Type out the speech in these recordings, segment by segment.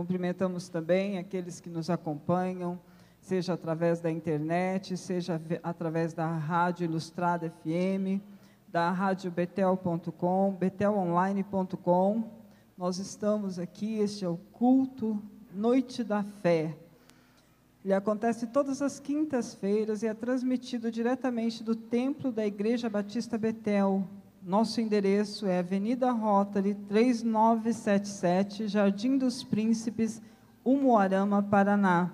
Cumprimentamos também aqueles que nos acompanham, seja através da internet, seja através da Rádio Ilustrada FM, da Rádio Betel.com, betelonline.com. Nós estamos aqui, este é o culto Noite da Fé. Ele acontece todas as quintas-feiras e é transmitido diretamente do templo da Igreja Batista Betel. Nosso endereço é Avenida Rotary 3977, Jardim dos Príncipes, Umuarama, Paraná.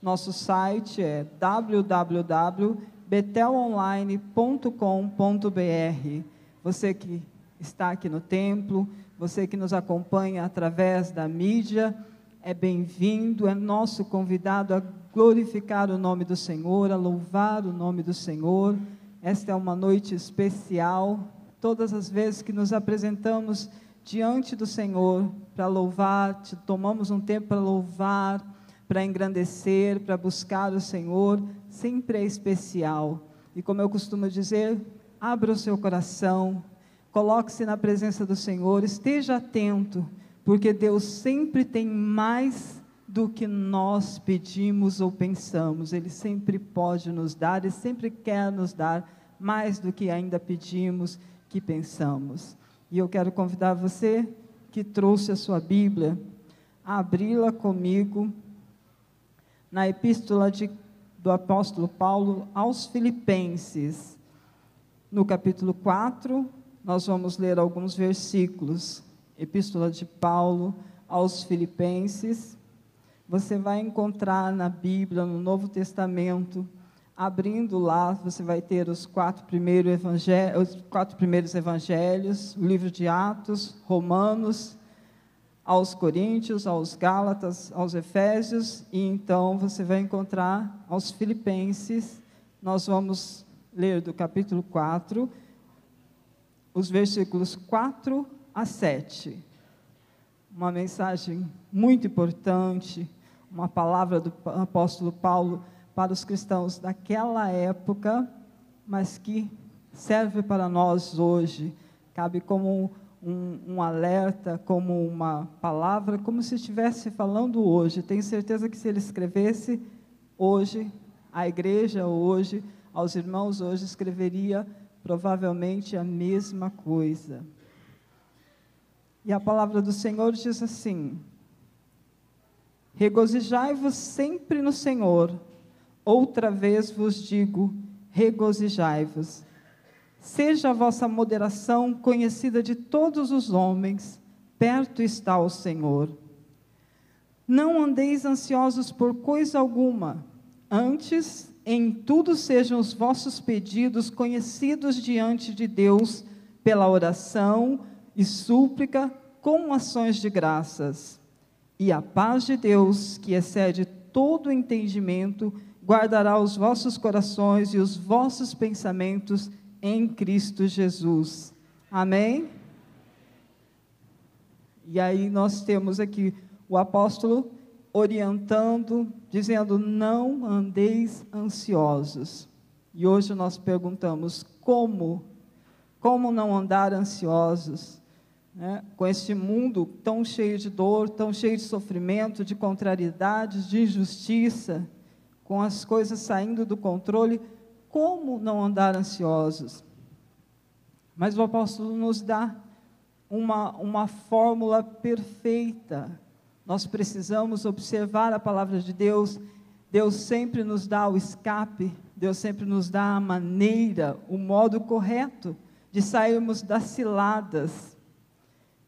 Nosso site é www.betelonline.com.br. Você que está aqui no templo, você que nos acompanha através da mídia, é bem-vindo, é nosso convidado a glorificar o nome do Senhor, a louvar o nome do Senhor. Esta é uma noite especial. Todas as vezes que nos apresentamos diante do Senhor para louvar, tomamos um tempo para louvar, para engrandecer, para buscar o Senhor, sempre é especial. E como eu costumo dizer, abra o seu coração, coloque-se na presença do Senhor, esteja atento, porque Deus sempre tem mais do que nós pedimos ou pensamos. Ele sempre pode nos dar e sempre quer nos dar mais do que ainda pedimos, que pensamos. E eu quero convidar você que trouxe a sua Bíblia a abri-la comigo na epístola de, do apóstolo Paulo aos Filipenses. No capítulo 4, nós vamos ler alguns versículos. Epístola de Paulo aos Filipenses, você vai encontrar na Bíblia, no Novo Testamento, abrindo lá, você vai ter os quatro, primeiros evangelhos, os quatro primeiros evangelhos, o livro de Atos, Romanos, aos Coríntios, aos Gálatas, aos Efésios, e então você vai encontrar aos Filipenses. Nós vamos ler do capítulo 4, os versículos 4 a 7. Uma mensagem muito importante uma palavra do apóstolo Paulo para os cristãos daquela época, mas que serve para nós hoje. Cabe como um, um, alerta, como uma palavra, como se estivesse falando hoje. Tenho certeza que se ele escrevesse hoje, à igreja hoje, aos irmãos hoje, escreveria provavelmente a mesma coisa. E a palavra do Senhor diz assim: Regozijai-vos sempre no Senhor. Outra vez vos digo: regozijai-vos. Seja a vossa moderação conhecida de todos os homens, perto está o Senhor. Não andeis ansiosos por coisa alguma, antes, em tudo sejam os vossos pedidos conhecidos diante de Deus pela oração e súplica com ações de graças e a paz de Deus, que excede todo entendimento, guardará os vossos corações e os vossos pensamentos em Cristo Jesus. Amém? E aí nós temos aqui o apóstolo orientando, dizendo: não andeis ansiosos. E hoje nós perguntamos: como? Como não andar ansiosos? né, com este mundo tão cheio de dor, tão cheio de sofrimento, de contrariedades, de injustiça, com as coisas saindo do controle, como não andar ansiosos? Mas o apóstolo nos dá uma, uma fórmula perfeita. Nós precisamos observar a palavra de Deus. Deus sempre nos dá o escape, Deus sempre nos dá a maneira, o modo correto de sairmos das ciladas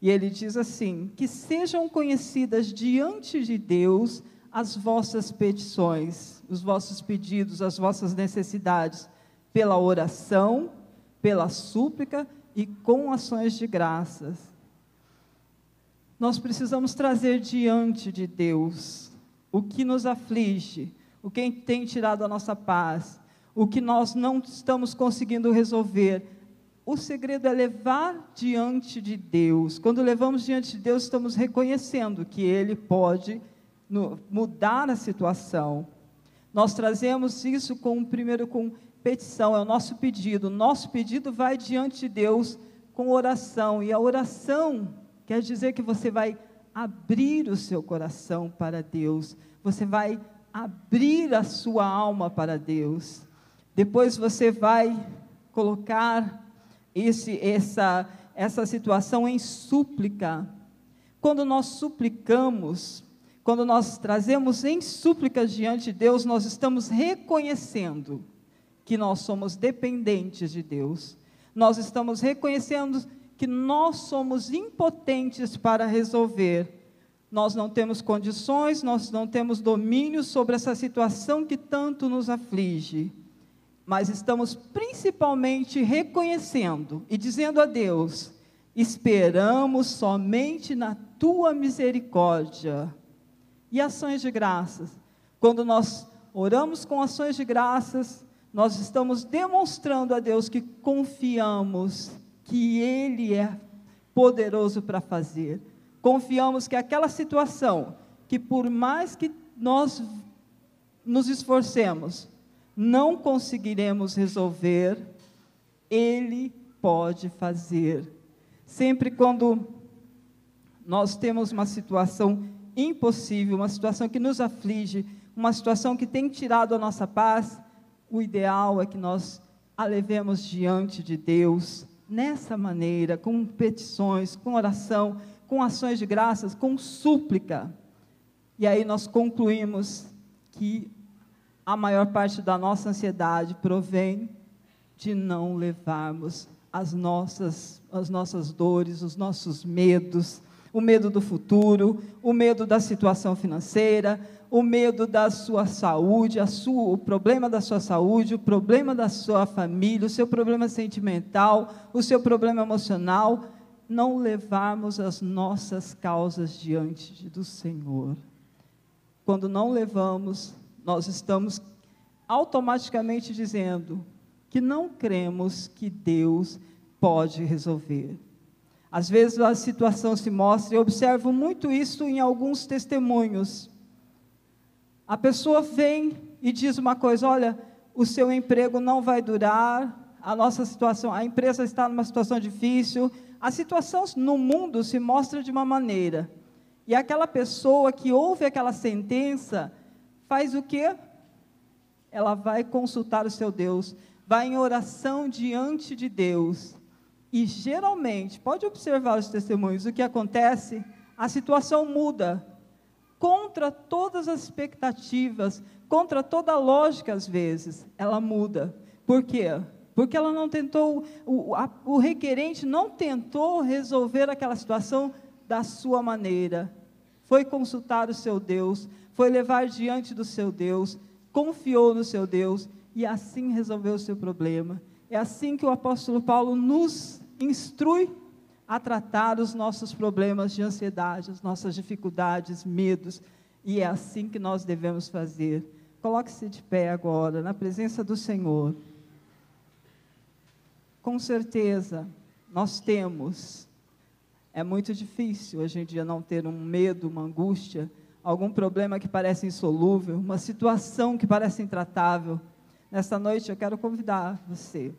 e ele diz assim: que sejam conhecidas diante de Deus as vossas petições, os vossos pedidos, as vossas necessidades, pela oração, pela súplica e com ações de graças. Nós precisamos trazer diante de Deus o que nos aflige, o que tem tirado a nossa paz, o que nós não estamos conseguindo resolver, o segredo é levar diante de Deus. Quando levamos diante de Deus, estamos reconhecendo que Ele pode no, mudar a situação. Nós trazemos isso com primeiro com petição, é o nosso pedido. O nosso pedido vai diante de Deus com oração. E a oração quer dizer que você vai abrir o seu coração para Deus, você vai abrir a sua alma para Deus. Depois você vai colocar esse, essa, essa situação em súplica. Quando nós suplicamos, quando nós trazemos em súplicas diante de Deus, nós estamos reconhecendo que nós somos dependentes de Deus. Nós estamos reconhecendo que nós somos impotentes para resolver. Nós não temos condições, nós não temos domínio sobre essa situação que tanto nos aflige. Mas estamos principalmente reconhecendo e dizendo a Deus: esperamos somente na tua misericórdia e ações de graças. Quando nós oramos com ações de graças, nós estamos demonstrando a Deus que confiamos que Ele é poderoso para fazer. Confiamos que aquela situação, que por mais que nós nos esforcemos, não conseguiremos resolver, Ele pode fazer. Sempre quando nós temos uma situação impossível, uma situação que nos aflige, uma situação que tem tirado a nossa paz, o ideal é que nós a levemos diante de Deus nessa maneira, com petições, com oração, com ações de graças, com súplica. E aí nós concluímos que a maior parte da nossa ansiedade provém de não levarmos as nossas, as nossas dores, os nossos medos, o medo do futuro, o medo da situação financeira, o medo da sua saúde, sua, o problema da sua saúde, o problema da sua família, o seu problema sentimental, o seu problema emocional, não levarmos as nossas causas diante do Senhor. Quando não levamos, nós estamos automaticamente dizendo que não cremos que Deus pode resolver. Às vezes a situação se mostra, eu observo muito isso em alguns testemunhos. A pessoa vem e diz uma coisa: olha, o seu emprego não vai durar, a nossa situação, a empresa está numa situação difícil. A situação no mundo se mostra de uma maneira. E aquela pessoa que ouve aquela sentença faz o quê? Ela vai consultar o seu Deus, vai em oração diante de Deus e geralmente, pode observar os testemunhos, o que acontece? A situação muda. Contra todas as expectativas, contra toda a lógica, às vezes, ela muda. Por quê? Porque ela não tentou, o, a, o requerente não tentou resolver aquela situação da sua maneira. Foi consultar o seu Deus, foi levar diante do seu Deus, confiou no seu Deus e assim resolveu o seu problema. É assim que o apóstolo Paulo nos instrui a tratar os nossos problemas de ansiedade, as nossas dificuldades, medos, e é assim que nós devemos fazer. Coloque-se de pé agora, na presença do Senhor. Com certeza, nós temos, é muito difícil hoje em dia não ter um medo, uma angústia, algum problema que parece insolúvel, uma situação que parece intratável. Nesta noite eu quero convidar você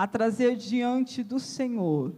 a trazer diante do Senhor.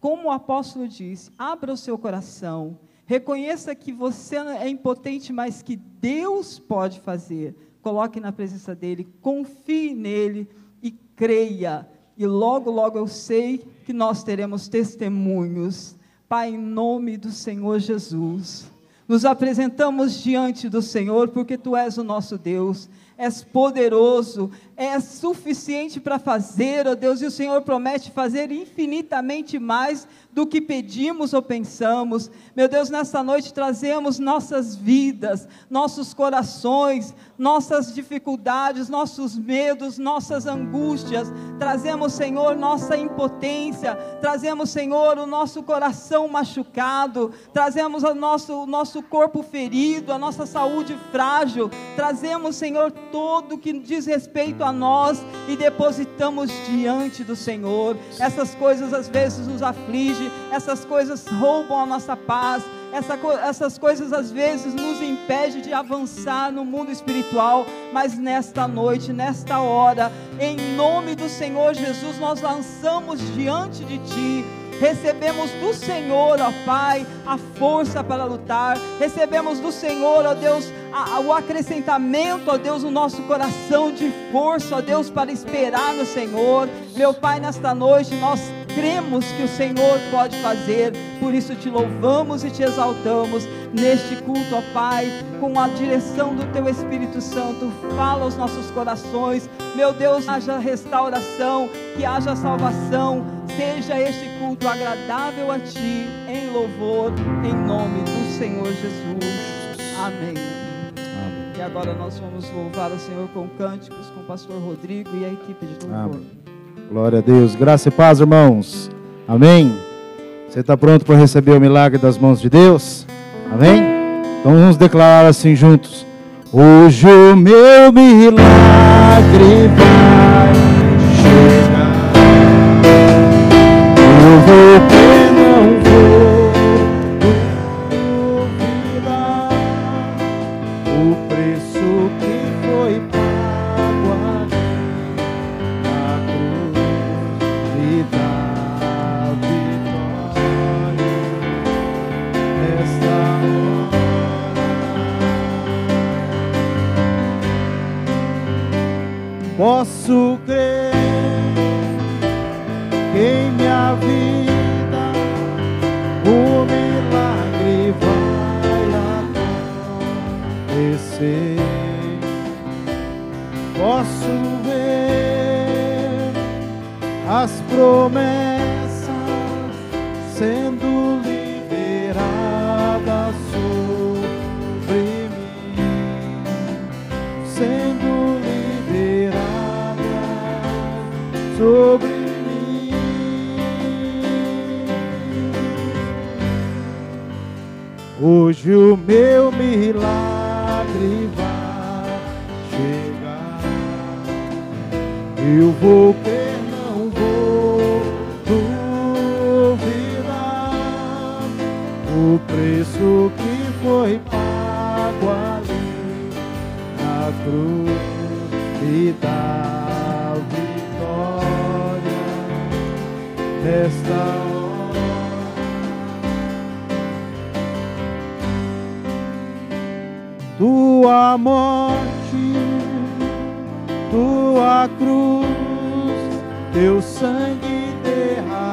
Como o apóstolo disse, abra o seu coração, reconheça que você é impotente, mas que Deus pode fazer. Coloque na presença dele, confie nele e creia. E logo, logo eu sei que nós teremos testemunhos. Pai, em nome do Senhor Jesus, nos apresentamos diante do Senhor porque tu és o nosso Deus és poderoso, é suficiente para fazer, ó Deus, e o Senhor promete fazer infinitamente mais do que pedimos ou pensamos. Meu Deus, nesta noite trazemos nossas vidas, nossos corações, nossas dificuldades, nossos medos, nossas angústias. Trazemos, Senhor, nossa impotência, trazemos, Senhor, o nosso coração machucado, trazemos o nosso, o nosso corpo ferido, a nossa saúde frágil, trazemos, Senhor, todo que diz respeito a nós e depositamos diante do Senhor. Essas coisas às vezes nos afligem, essas coisas roubam a nossa paz, essa, essas coisas às vezes nos impedem de avançar no mundo espiritual, mas nesta noite, nesta hora, em nome do Senhor Jesus, nós lançamos diante de Ti Recebemos do Senhor, ó Pai, a força para lutar. Recebemos do Senhor, ó Deus, a, a, o acrescentamento, ó Deus, no nosso coração de força, ó Deus, para esperar no Senhor. Meu Pai, nesta noite nós cremos que o Senhor pode fazer, por isso te louvamos e te exaltamos neste culto, ó Pai, com a direção do Teu Espírito Santo. Fala aos nossos corações, meu Deus, haja restauração, que haja salvação, seja este culto agradável a Ti, em louvor, em nome do Senhor Jesus. Amém. Amém. E agora nós vamos louvar o Senhor com cânticos com o pastor Rodrigo e a equipe de louvor. Amém. Glória a Deus. Graça e paz, irmãos. Amém. Você está pronto para receber o milagre das mãos de Deus? Amém? Então vamos declarar assim juntos. Hoje o meu milagre vai Eu Tua morte, tua cruz, teu sangue derramado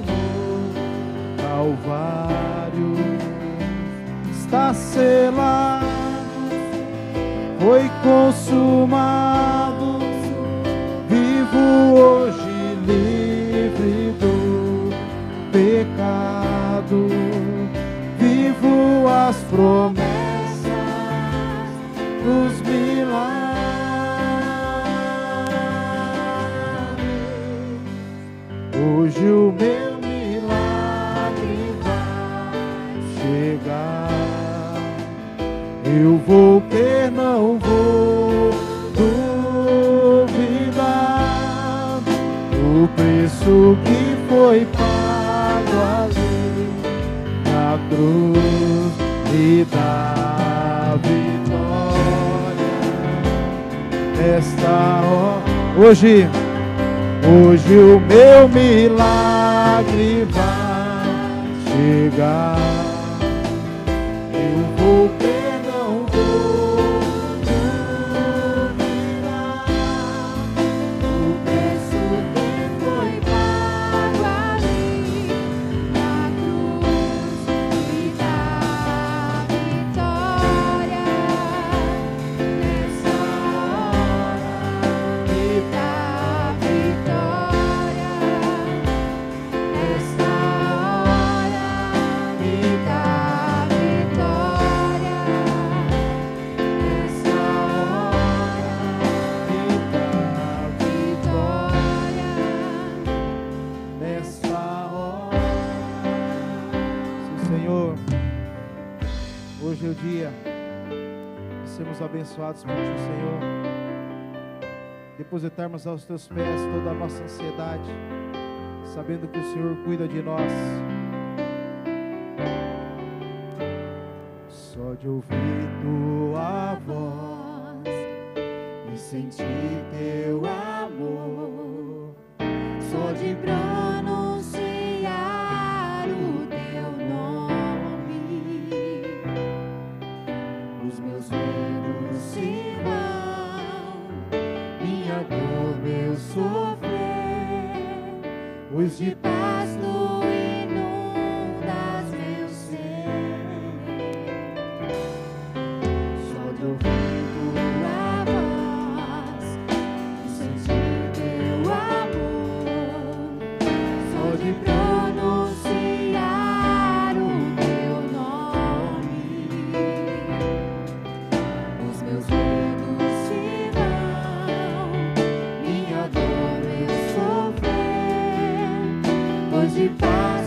no Calvário está selado, foi consumado, vivo hoje livre do pecado, vivo as promessas Eu vou crer, não vou duvidar. O preço que foi pago ali na cruz me dá vitória nesta hora. Hoje, hoje o meu milagre vai chegar. Abençoados por Ti, Senhor. Depositarmos aos Teus pés toda a nossa ansiedade, sabendo que o Senhor cuida de nós. Só de ouvir Tua voz e sentir Teu amor. Só de pronunciar pois de de paz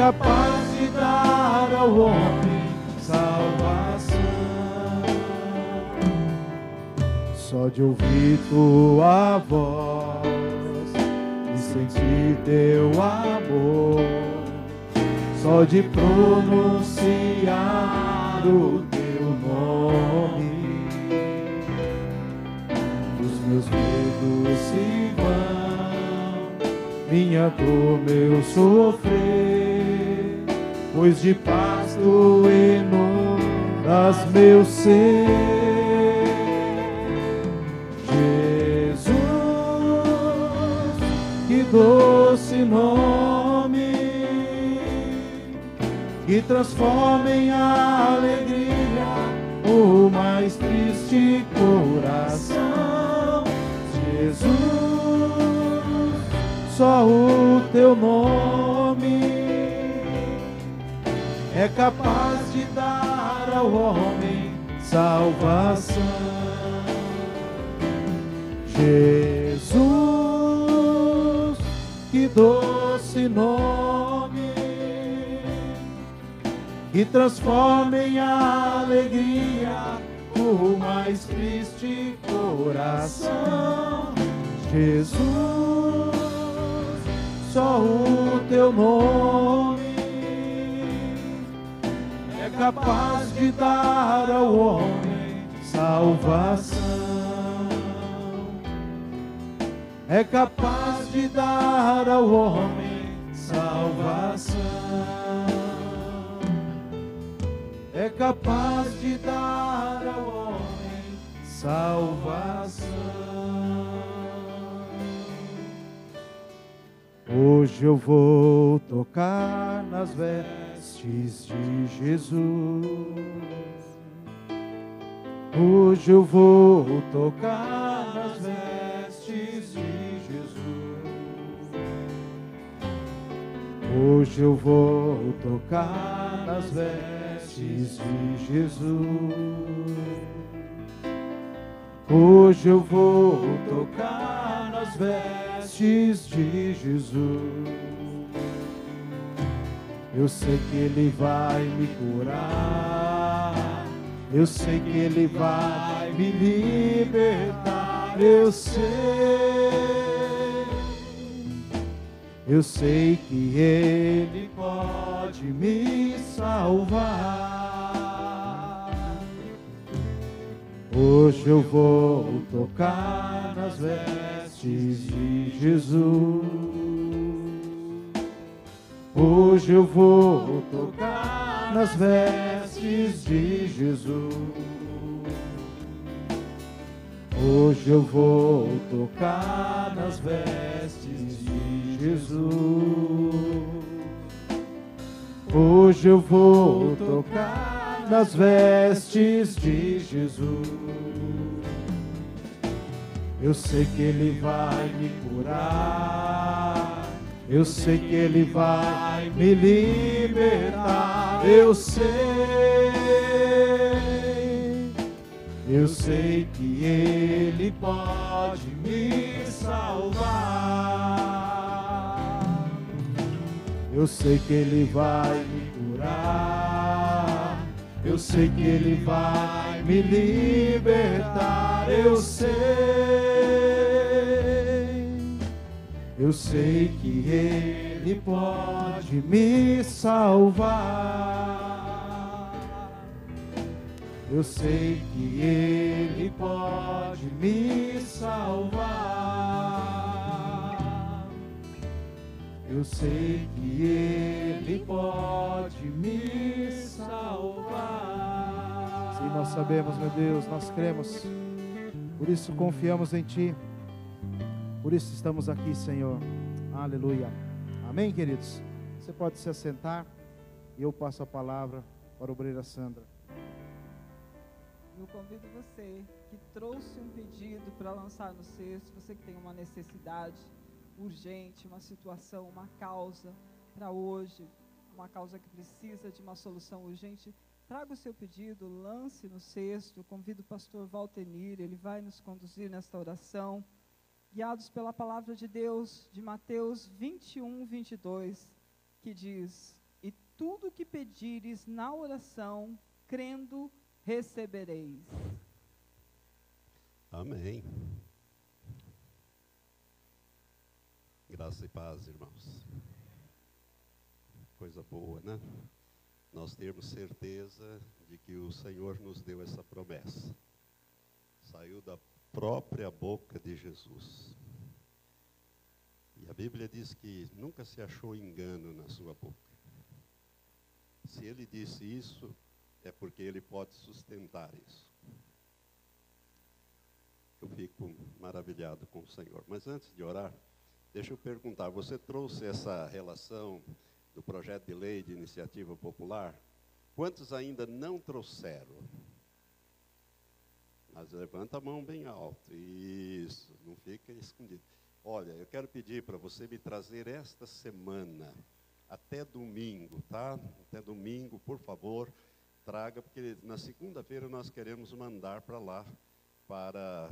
capaz de dar ao homem salvação. Só de ouvir tua voz e sentir teu amor, só de pronunciar o teu nome, os meus medos se vão, minha dor, meu sofrer, pois de paz tu inundas meu ser. Jesus, que doce nome, que transforma em alegria o mais triste coração. Jesus, só o teu nome é capaz de dar ao homem salvação. Jesus, que doce nome, que transforma em alegria o mais triste coração. Jesus, só o teu nome capaz de dar ao homem salvação. É capaz de dar ao homem salvação. É capaz de dar ao homem salvação. Hoje eu vou tocar nas vestes de Jesus. Hoje eu vou tocar nas vestes de Jesus. Hoje eu vou tocar nas vestes de Jesus. Hoje eu vou tocar nas vestes de Jesus. Eu sei que Ele vai me curar. Eu sei que Ele vai me libertar. Eu sei. Eu sei que Ele pode me salvar. Hoje eu vou tocar nas vestes de Jesus. Hoje eu vou tocar nas vestes de Jesus. Hoje eu vou tocar nas vestes de Jesus. Hoje eu vou tocar nas vestes de Jesus. Eu sei que Ele vai me curar. Eu sei que Ele vai me libertar. Eu sei. Eu sei que Ele pode me salvar. Eu sei que Ele vai me curar. Eu sei que Ele vai me libertar. Eu sei. Eu sei que Ele pode me salvar. Eu sei que Ele pode me salvar. Eu sei que Ele pode me salvar. Sim, nós sabemos, meu Deus, nós cremos. Por isso confiamos em Ti. Por isso estamos aqui, Senhor. Aleluia. Amém, queridos? Você pode se assentar e eu passo a palavra para a obreira Sandra. Eu convido você que trouxe um pedido para lançar no cesto, você que tem uma necessidade urgente, uma situação, uma causa para hoje, uma causa que precisa de uma solução urgente, traga o seu pedido, lance no cesto. Convido o pastor Valtenir, ele vai nos conduzir nesta oração guiados pela palavra de Deus de Mateus 21, 22, que diz: E tudo que pedires na oração, crendo, recebereis. Amém. Graça e paz, irmãos. Coisa boa, né? Nós termos certeza de que o Senhor nos deu essa promessa. Saiu da própria boca de Jesus. E a Bíblia diz que nunca se achou engano na sua boca. Se ele disse isso, é porque ele pode sustentar isso. Eu fico maravilhado com o Senhor. Mas antes de orar, deixa eu perguntar: você trouxe essa relação do projeto de lei de iniciativa popular? Quantos ainda não trouxeram? Mas levanta a mão bem alto. Isso, não fica escondido. Olha, eu quero pedir para você me trazer esta semana, até domingo, tá? Até domingo, por favor, traga, porque na segunda-feira nós queremos mandar para lá, para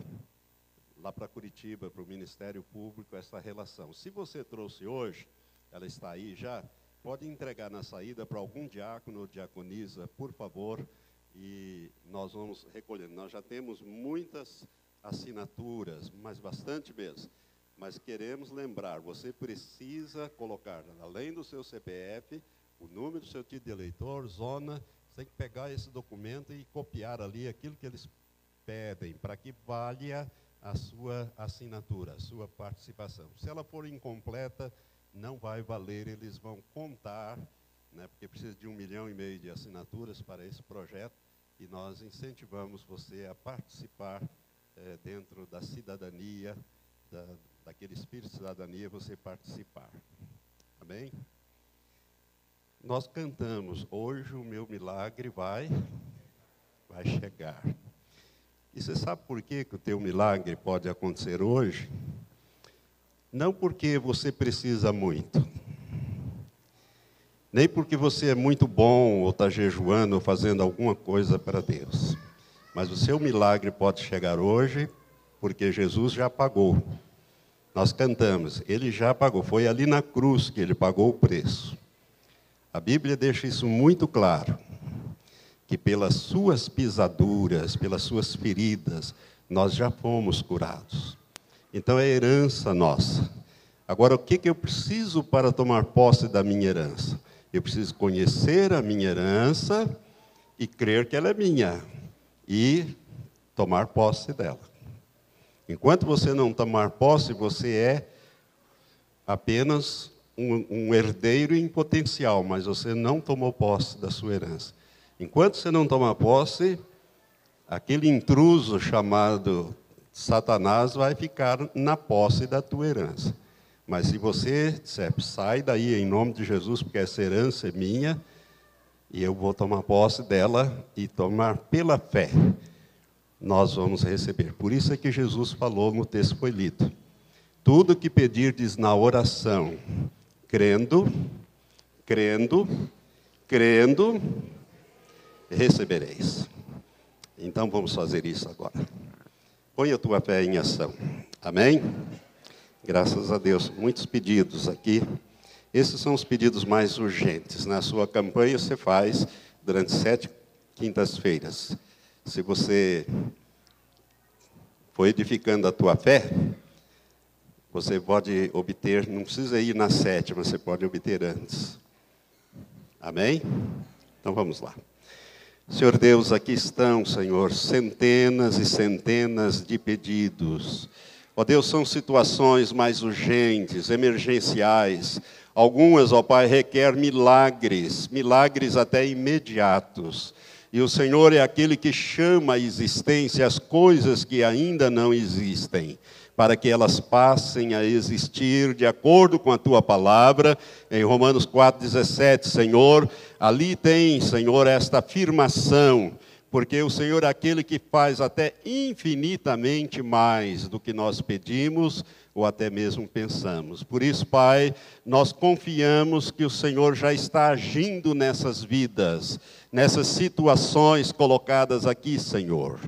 lá para Curitiba, para o Ministério Público, essa relação. Se você trouxe hoje, ela está aí já, pode entregar na saída para algum diácono ou diaconisa, por favor, e nós vamos recolhendo. Nós já temos muitas assinaturas, mas bastante mesmo. Mas queremos lembrar, você precisa colocar, além do seu CPF, o número do seu título de eleitor, zona, você tem que pegar esse documento e copiar ali aquilo que eles pedem, para que valha a sua assinatura, a sua participação. Se ela for incompleta, não vai valer, eles vão contar, né, porque precisa de um milhão e meio de assinaturas para esse projeto, e nós incentivamos você a participar eh, dentro da cidadania, da, daquele espírito de cidadania, você participar. Amém? Nós cantamos, hoje o meu milagre vai, vai chegar. E você sabe por que, que o teu milagre pode acontecer hoje? Não porque você precisa muito, nem porque você é muito bom ou está jejuando ou fazendo alguma coisa para Deus. Mas o seu milagre pode chegar hoje porque Jesus já pagou. Nós cantamos, ele já pagou. Foi ali na cruz que ele pagou o preço. A Bíblia deixa isso muito claro. Que pelas suas pisaduras, pelas suas feridas, nós já fomos curados. Então é herança nossa. Agora, o que, que eu preciso para tomar posse da minha herança? Eu preciso conhecer a minha herança e crer que ela é minha e tomar posse dela. Enquanto você não tomar posse, você é apenas um, um, herdeiro em potencial, mas você não tomou posse da sua herança. Enquanto você não tomar posse, aquele intruso chamado Satanás vai ficar na posse da tua herança. Mas se você disser, sai daí em nome de Jesus, porque essa herança é minha, e eu vou tomar posse dela e tomar pela fé, nós vamos receber. Por isso é que Jesus falou no texto foi lido. Tudo que pedirdes na oração, crendo, crendo, crendo, recebereis. Então vamos fazer isso agora. Põe a tua fé em ação. Amém? Graças a Deus, muitos pedidos aqui. Esses são os pedidos mais urgentes. Na sua campanha você faz durante sete quintas-feiras. Se você for edificando a tua fé, Você pode obter, não precisa ir na sétima, você pode obter antes. Amém? Então vamos lá. Senhor Deus, aqui estão, Senhor, centenas e centenas de pedidos. Ó Deus, são situações mais urgentes, emergenciais. Algumas, ó Pai, requer milagres, milagres até imediatos. E o Senhor é aquele que chama à existência as coisas que ainda não existem para que elas passem a existir de acordo com a tua palavra. Em Romanos 4,17, Senhor, ali tem, Senhor, esta afirmação, porque o Senhor é aquele que faz até infinitamente mais do que nós pedimos ou até mesmo pensamos. Por isso, Pai, nós confiamos que o Senhor já está agindo nessas vidas, nessas situações colocadas aqui, Senhor.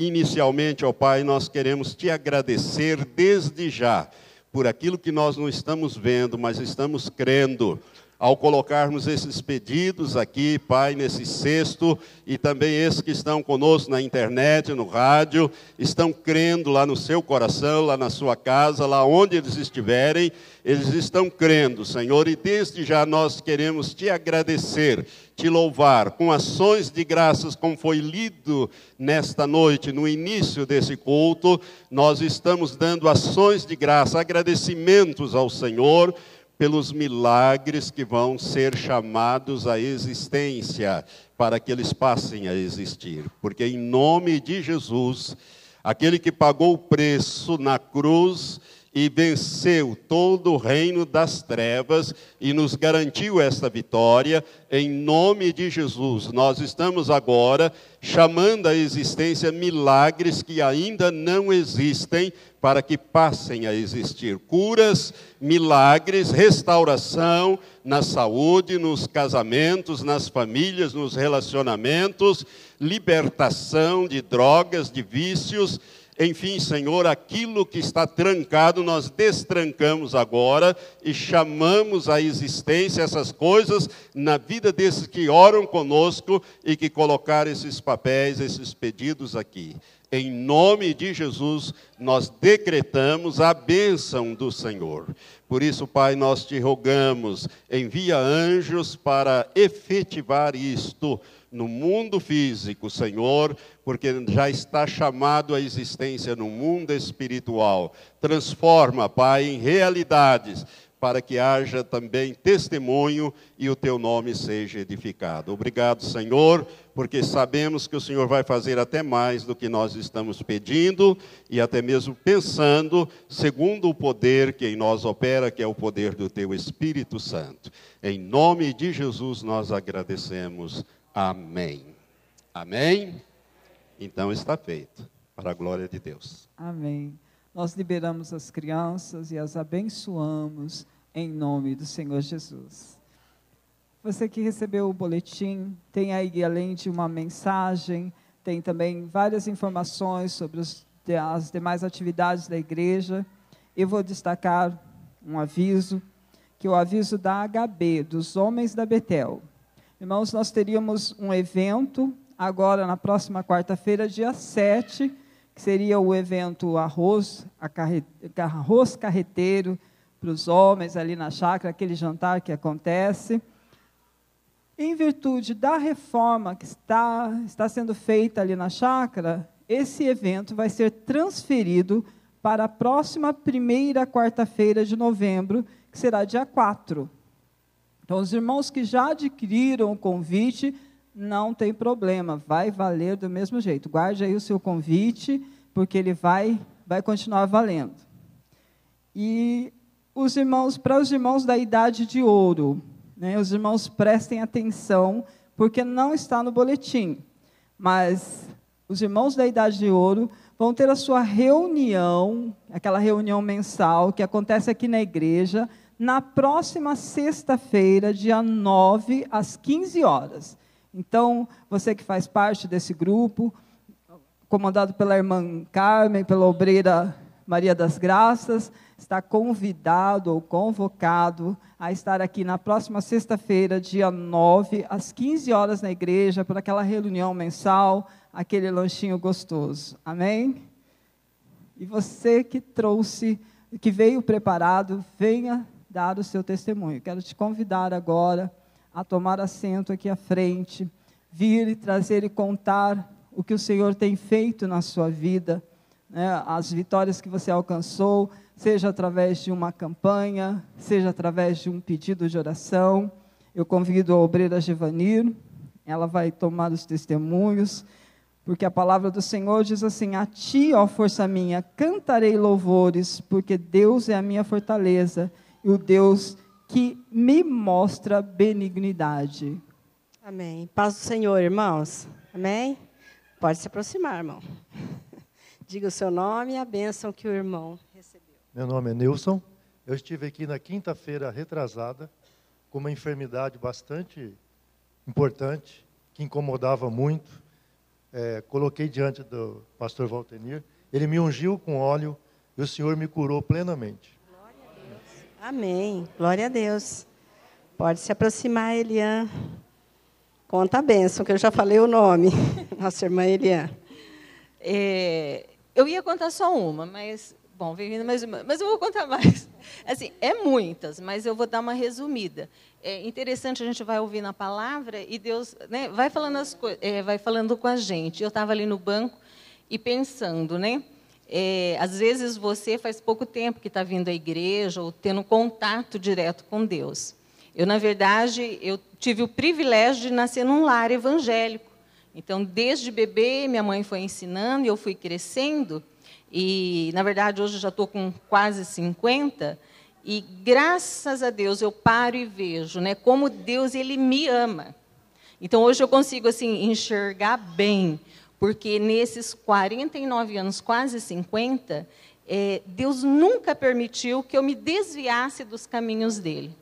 Inicialmente, ó Pai, nós queremos te agradecer desde já por aquilo que nós não estamos vendo, mas estamos crendo. Ao colocarmos esses pedidos aqui, Pai, nesse cesto, e também esses que estão conosco na internet, no rádio, estão crendo lá no seu coração, lá na sua casa, lá onde eles estiverem, eles estão crendo, Senhor, e desde já nós queremos te agradecer, te louvar, com ações de graças, como foi lido nesta noite, no início desse culto, nós estamos dando ações de graça, agradecimentos ao Senhor, pelos milagres que vão ser chamados à existência, para que eles passem a existir. Porque em nome de Jesus, aquele que pagou o preço na cruz e venceu todo o reino das trevas e nos garantiu esta vitória, em nome de Jesus. Nós estamos agora chamando à existência milagres que ainda não existem, para que passem a existir curas, milagres, restauração na saúde, nos casamentos, nas famílias, nos relacionamentos, libertação de drogas, de vícios enfim, Senhor, aquilo que está trancado, nós destrancamos agora e chamamos à existência essas coisas na vida desses que oram conosco e que colocaram esses papéis, esses pedidos aqui. Em nome de Jesus, nós decretamos a bênção do Senhor. Por isso, Pai, nós te rogamos, envia anjos para efetivar isto no mundo físico, Senhor, porque já está chamado à existência no mundo espiritual. Transforma, Pai, em realidades, para que haja também testemunho e o teu nome seja edificado. Obrigado, Senhor, porque sabemos que o Senhor vai fazer até mais do que nós estamos pedindo e até mesmo pensando, segundo o poder que em nós opera, que é o poder do teu Espírito Santo. Em nome de Jesus nós agradecemos. Amém. Amém? Então está feito, para a glória de Deus. Amém. Nós liberamos as crianças e as abençoamos em nome do Senhor Jesus. Você que recebeu o boletim, tem aí além de uma mensagem, tem também várias informações sobre os, as demais atividades da igreja. Eu vou destacar um aviso, que é o aviso da HB, dos Homens da Betel. Irmãos, nós teríamos um evento agora na próxima quarta-feira, dia 7, que seria o evento arroz, carre, arroz carreteiro para os homens ali na chácara, aquele jantar que acontece. Em virtude da reforma que está, está sendo feita ali na chácara, esse evento vai ser transferido para a próxima primeira quarta-feira de novembro, que será dia 4. Então, os irmãos que já adquiriram o convite, não tem problema, vai valer do mesmo jeito. Guarde aí o seu convite, porque ele vai, vai continuar valendo. E os irmãos, para os irmãos da idade de ouro, né, os irmãos prestem atenção, porque não está no boletim. Mas os irmãos da idade de ouro vão ter a sua reunião, aquela reunião mensal que acontece aqui na igreja, na próxima sexta-feira, dia 9, às 15 horas. Então, você que faz parte desse grupo, comandado pela irmã Carmen, pela obreira Maria das Graças, está convidado ou convocado a estar aqui na próxima sexta-feira, dia 9, às 15 horas na igreja, para aquela reunião mensal, aquele lanchinho gostoso. Amém? E você que trouxe, que veio preparado, venha dar o seu testemunho. Quero te convidar agora a tomar assento aqui à frente, vir e trazer e contar o que o Senhor tem feito na sua vida, né, as vitórias que você alcançou, seja através de uma campanha, seja através de um pedido de oração. Eu convido a obreira Givanir, ela vai tomar os testemunhos, porque a palavra do Senhor diz assim: A ti, ó força minha, cantarei louvores, porque Deus é a minha fortaleza o Deus que me mostra benignidade. Amém. Paz do Senhor, irmãos. Amém? Pode se aproximar, irmão. Diga o seu nome e a bênção que o irmão recebeu. Meu nome é Nilson. Eu estive aqui na quinta-feira retrasada com uma enfermidade bastante importante, que incomodava muito. É, coloquei diante do pastor Valtenir. Ele me ungiu com óleo e o Senhor me curou plenamente. Amém. Glória a Deus. Pode se aproximar, Elian. Conta a bênção, que eu já falei o nome. Nossa irmã Elian. É, eu ia contar só uma, mas bom, vem vindo mais uma, mas eu vou contar mais. Assim, é muitas, mas eu vou dar uma resumida. É interessante a gente vai ouvindo a palavra e Deus, né, vai falando as é, vai falando com a gente. Eu estava ali no banco e pensando, né? É, às vezes você faz pouco tempo que está vindo à igreja ou tendo contato direto com Deus. Eu, na verdade, eu tive o privilégio de nascer num lar evangélico. Então, desde bebê, minha mãe foi ensinando e eu fui crescendo. E, na verdade, hoje já estou com quase 50. E, graças a Deus, eu paro e vejo né, como Deus ele me ama. Então, hoje eu consigo assim enxergar bem porque nesses 49 anos, quase 50, é, Deus nunca permitiu que eu me desviasse dos caminhos dele.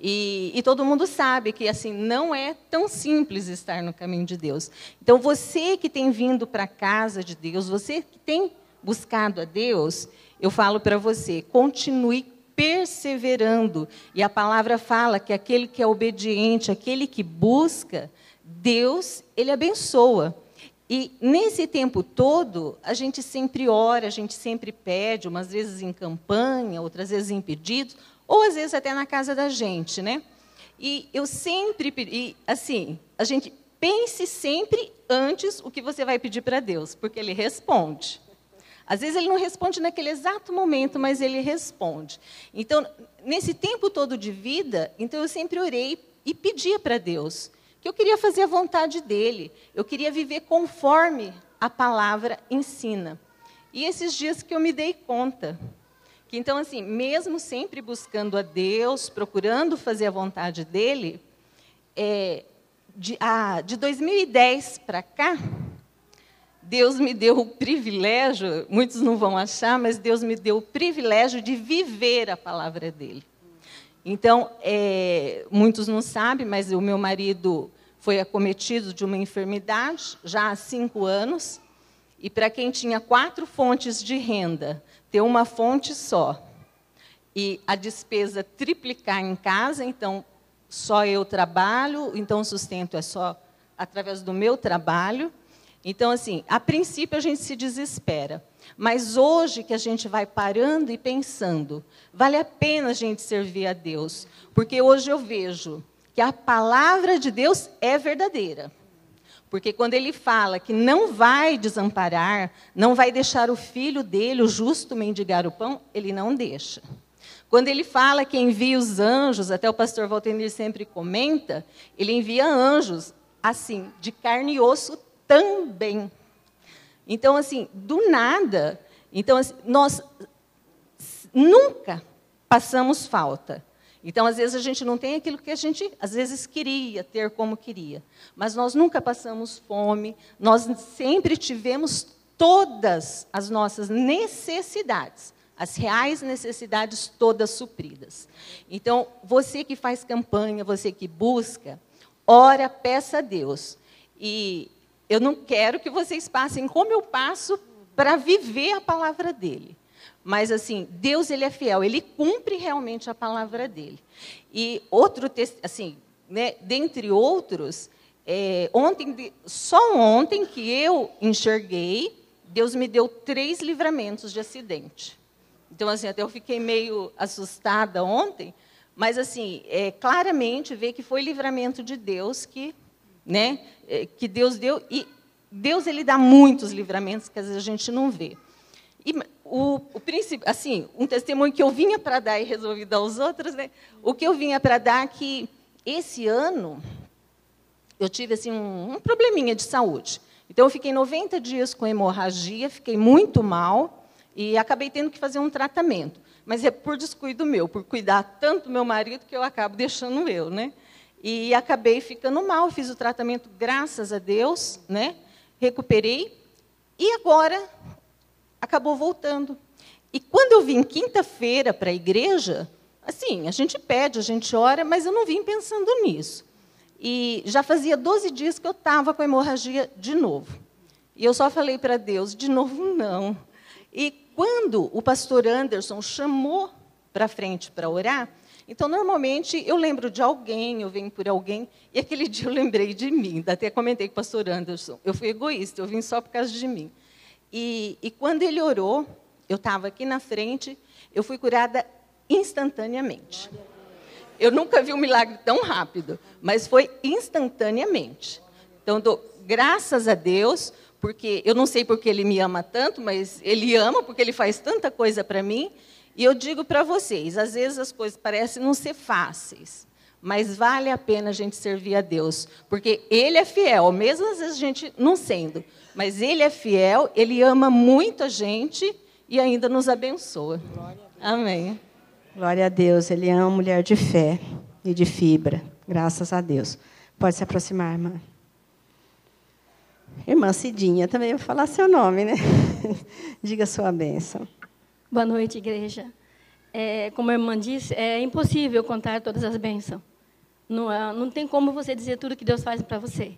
E, e, todo mundo sabe que assim não é tão simples estar no caminho de Deus. Então você que tem vindo para a casa de Deus, você que tem buscado a Deus, eu falo para você, continue perseverando. E a palavra fala que aquele que é obediente, aquele que busca, Deus, ele abençoa. E nesse tempo todo, a gente sempre ora, a gente sempre pede, umas vezes em campanha, outras vezes em pedidos, ou às vezes até na casa da gente, né? E eu sempre pedi, assim, a gente pense sempre antes o que você vai pedir para Deus, porque Ele responde. Às vezes ele não responde naquele exato momento, mas ele responde. Então, nesse tempo todo de vida, então eu sempre orei e pedia para Deus que eu queria fazer a vontade dele, eu queria viver conforme a palavra ensina. E esses dias que eu me dei conta que então assim, mesmo sempre buscando a Deus, procurando fazer a vontade dele, é, de, ah, de 2010 para cá, Deus me deu o privilégio, muitos não vão achar, mas Deus me deu o privilégio de viver a palavra dele. Então, é, muitos não sabem, mas o meu marido foi acometido de uma enfermidade já há cinco anos. E para quem tinha quatro fontes de renda, ter uma fonte só e a despesa triplicar em casa, então só eu trabalho, então o sustento é só através do meu trabalho. Então, assim, a princípio a gente se desespera. Mas hoje que a gente vai parando e pensando, vale a pena a gente servir a Deus. Porque hoje eu vejo que a palavra de Deus é verdadeira. Porque quando ele fala que não vai desamparar, não vai deixar o filho dele, o justo, mendigar o pão, ele não deixa. Quando ele fala que envia os anjos, até o pastor Valtenir sempre comenta, ele envia anjos, assim, de carne e osso também. Então, assim, do nada, então, assim, nós nunca passamos falta. Então, às vezes, a gente não tem aquilo que a gente, às vezes, queria ter como queria. Mas nós nunca passamos fome, nós sempre tivemos todas as nossas necessidades, as reais necessidades todas supridas. Então, você que faz campanha, você que busca, ora, peça a Deus. E eu não quero que vocês passem como eu passo para viver a palavra dele. Mas assim, Deus ele é fiel, ele cumpre realmente a palavra dele. E outro assim, né, dentre outros, é, ontem, só ontem que eu enxerguei Deus me deu três livramentos de acidente. Então, assim, até eu fiquei meio assustada ontem, mas, assim, é, claramente ver que foi livramento de Deus que, né, é, que Deus deu. E Deus, ele dá muitos livramentos que às vezes a gente não vê. E o, o assim, um testemunho que eu vinha para dar e resolvi dar aos outros, né? O que eu vinha para dar é que esse ano eu tive assim um, um probleminha de saúde. Então eu fiquei 90 dias com hemorragia, fiquei muito mal e acabei tendo que fazer um tratamento. Mas é por descuido meu, por cuidar tanto do meu marido que eu acabo deixando eu, né? E acabei ficando mal, fiz o tratamento graças a Deus, né? Recuperei e agora acabou voltando. E quando eu vim quinta-feira para a igreja, assim, a gente pede, a gente ora, mas eu não vim pensando nisso. E já fazia 12 dias que eu estava com hemorragia de novo. E eu só falei para Deus, de novo não. E quando o pastor Anderson chamou para frente para orar, então normalmente eu lembro de alguém, eu venho por alguém, e aquele dia eu lembrei de mim. Até comentei com o pastor Anderson, eu fui egoísta, eu vim só por causa de mim. E, e quando ele orou, eu estava aqui na frente, eu fui curada instantaneamente. Eu nunca vi um milagre tão rápido, mas foi instantaneamente. Então, dou graças a Deus, porque eu não sei porque ele me ama tanto, mas ele ama porque ele faz tanta coisa para mim. E eu digo para vocês, às vezes as coisas parecem não ser fáceis, mas vale a pena a gente servir a Deus, porque Ele é fiel, mesmo às vezes a gente não sendo. Mas Ele é fiel, Ele ama muito a gente e ainda nos abençoa. Amém. Glória a Deus. Ele é uma mulher de fé e de fibra. Graças a Deus. Pode se aproximar, irmã. Irmã Cidinha, também vou falar seu nome, né? Diga sua bênção. Boa noite, igreja. É, como a irmã disse, é impossível contar todas as bênçãos. Não, é, não tem como você dizer tudo que Deus faz para você.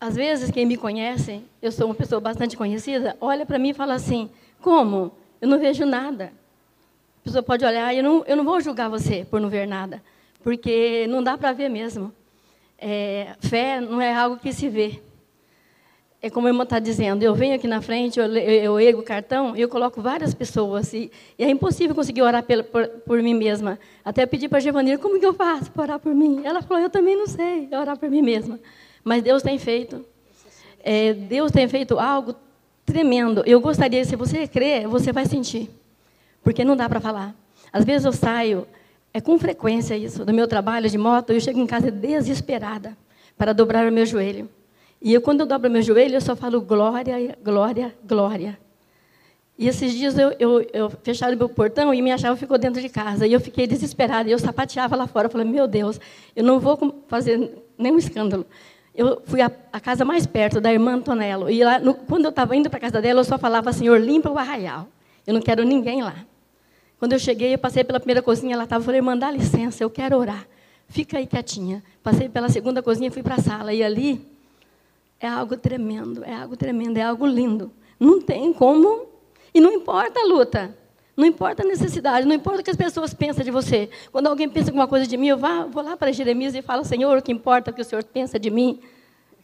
Às vezes, quem me conhece, eu sou uma pessoa bastante conhecida, olha para mim e fala assim: como? Eu não vejo nada. A pessoa pode olhar, eu não, eu não vou julgar você por não ver nada, porque não dá para ver mesmo. É, fé não é algo que se vê. É como a irmã está dizendo, eu venho aqui na frente, eu, eu, eu ergo o cartão eu coloco várias pessoas. E, e é impossível conseguir orar por, por, por mim mesma. Até pedi para a Giovanni, como que eu faço para orar por mim? Ela falou, eu também não sei orar por mim mesma. Mas Deus tem feito. É, Deus tem feito algo tremendo. Eu gostaria, se você crer, você vai sentir. Porque não dá para falar. Às vezes eu saio, é com frequência isso, do meu trabalho de moto, eu chego em casa desesperada para dobrar o meu joelho. E eu, quando eu dobro meu joelho, eu só falo glória, glória, glória. E esses dias eu, eu, eu fecharam meu portão e minha chave ficou dentro de casa. E eu fiquei desesperada. E eu sapateava lá fora. Eu falei, meu Deus, eu não vou fazer nenhum escândalo eu fui à, casa mais perto da irmã Antonello. E lá, no, quando eu estava indo para a casa dela, eu só falava, Senhor, limpa o arraial. Eu não quero ninguém lá. Quando eu cheguei, eu passei pela primeira cozinha, ela estava, eu falei, irmã, dá licença, eu quero orar. Fica aí quietinha. Passei pela segunda cozinha, fui para a sala. E ali é algo tremendo, é algo tremendo, é algo lindo. Não tem como. E não importa a luta. Não importa a necessidade, não importa o que as pessoas pensam de você. Quando alguém pensa alguma coisa de mim, eu vou lá para Jeremias e falo, Senhor, o que importa é o que o Senhor pensa de mim.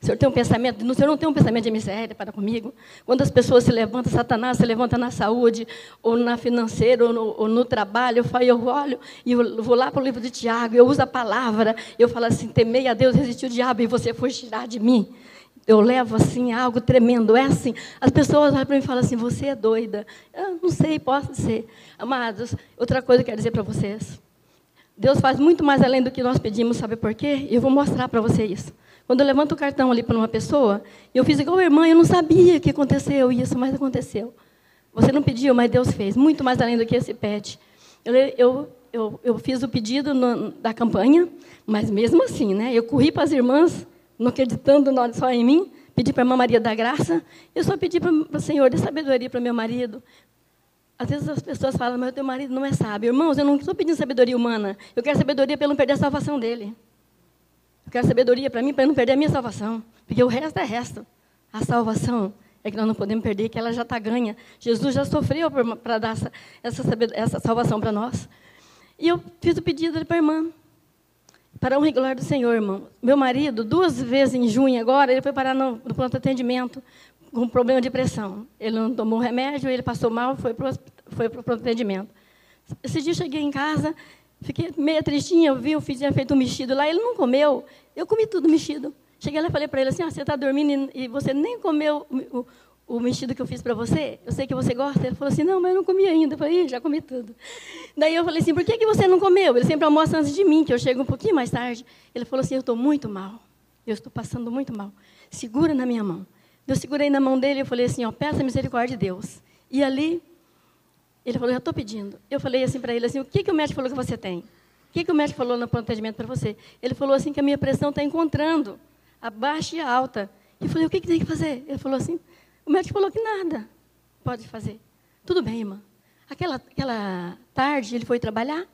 O Senhor tem um pensamento, o Senhor não tem um pensamento de miséria para comigo. Quando as pessoas se levantam, Satanás se levanta na saúde, ou na financeira, ou no, ou no trabalho, eu, falo, eu olho e eu vou lá para o livro de Tiago, eu uso a palavra, eu falo assim, temei a Deus, resistiu o diabo e você fugirá de mim eu levo assim algo tremendo. É assim. As pessoas olham para mim e falam assim: você é doida. Eu não sei, posso ser. Amados, outra coisa que eu quero dizer para vocês. Deus faz muito mais além do que nós pedimos, sabe por quê? Eu vou mostrar para você isso. Quando eu levanto o cartão ali para uma pessoa, eu fiz igual a irmã, eu não sabia que aconteceu isso, mas aconteceu. Você não pediu, mas Deus fez. Muito mais além do que esse pede. Eu, eu, eu, eu fiz o pedido no, da campanha, mas mesmo assim, né? Eu corri para as irmãs não acreditando só em mim, pedi para a Maria da Graça, eu só pedi para o Senhor de sabedoria para meu marido. Às vezes as pessoas falam, mas o teu marido não é sábio. Irmãos, eu não estou pedindo sabedoria humana, eu quero sabedoria para não perder a salvação dele. Eu quero sabedoria para mim, para não perder a minha salvação, porque o resto é resto. A salvação é que nós não podemos perder, que ela já está ganha. Jesus já sofreu para dar essa, essa, essa salvação para nós. E eu fiz o pedido para a irmã. Para um regular do Senhor, irmão. Meu marido, duas vezes em junho agora, ele foi parar no, no pronto atendimento com problema de pressão. Ele não tomou remédio, ele passou mal, foi para o foi pro atendimento. Esse dia eu cheguei em casa, fiquei meio tristinha, eu vi, o filho tinha feito um mexido lá, ele não comeu, eu comi tudo mexido. Cheguei lá e falei para ele assim, ah, você está dormindo e você nem comeu o, o, mexido que eu fiz para você? Eu sei que você gosta. Ele falou assim, não, mas eu não comi ainda. Eu falei, já comi tudo. Daí eu falei assim, por que, que você não comeu? Ele sempre almoça antes de mim, que eu chego um pouquinho mais tarde. Ele falou assim, eu estou muito mal. Eu estou passando muito mal. Segura na minha mão. Eu segurei na mão dele e falei assim, ó, peça misericórdia de Deus. E ali, ele falou, já estou pedindo. Eu falei assim para ele, assim, o que, que o médico falou que você tem? O que, que o médico falou no atendimento para você? Ele falou assim que a minha pressão está encontrando a baixa e a alta. Eu falei, o que, que tem que fazer? Ele falou assim, o médico falou que nada pode fazer. Tudo bem, irmã. Aquela, aquela tarde ele foi trabalhar,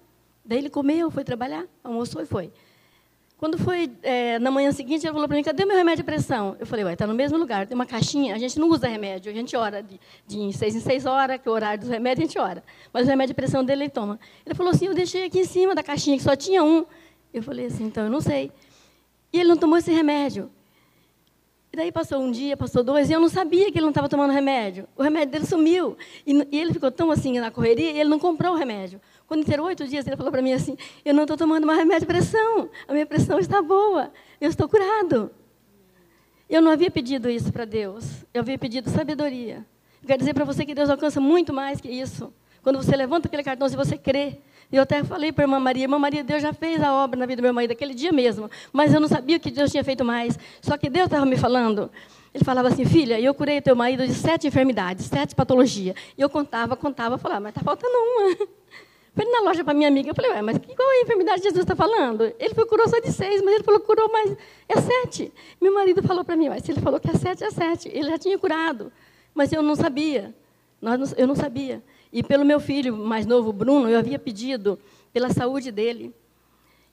daí ele comeu, foi trabalhar, almoçou e foi. Quando foi é, na manhã seguinte, ele falou para mim, cadê meu remédio de pressão? Eu falei, ué, está no mesmo lugar, tem uma caixinha, a gente não usa remédio, a gente ora de, de seis em seis horas, que é o horário dos remédios, a gente ora. Mas o remédio de pressão dele, ele toma. Ele falou assim, eu deixei aqui em cima da caixinha, que só tinha um. Eu falei assim, então eu não sei. E ele não tomou esse remédio. E daí passou um dia, passou dois, e eu não sabia que ele não estava tomando remédio. O remédio dele sumiu. E, e ele ficou tão assim na correria, ele não comprou o remédio. Quando inteirou oito dias, ele falou para mim assim: Eu não estou tomando mais remédio de pressão, a minha pressão está boa, eu estou curado. Eu não havia pedido isso para Deus, eu havia pedido sabedoria. Eu quero dizer para você que Deus alcança muito mais que isso. Quando você levanta aquele cartão, se você crê. Eu até falei para a irmã Maria, irmã Maria, Deus já fez a obra na vida do meu marido, aquele dia mesmo. Mas eu não sabia que Deus tinha feito mais. Só que Deus estava me falando. Ele falava assim, filha, eu curei teu marido de sete enfermidades, sete patologias. E eu contava, contava, falava, mas está faltando uma. Fui na loja para minha amiga, eu falei, ué, mas qual é a enfermidade Jesus está falando? Ele foi curou só de seis, mas ele falou que curou mais, é sete. Meu marido falou para mim, mas ele falou que é sete, é sete. Ele já tinha curado, mas eu não sabia. Eu não sabia. E pelo meu filho mais novo, Bruno, eu havia pedido pela saúde dele.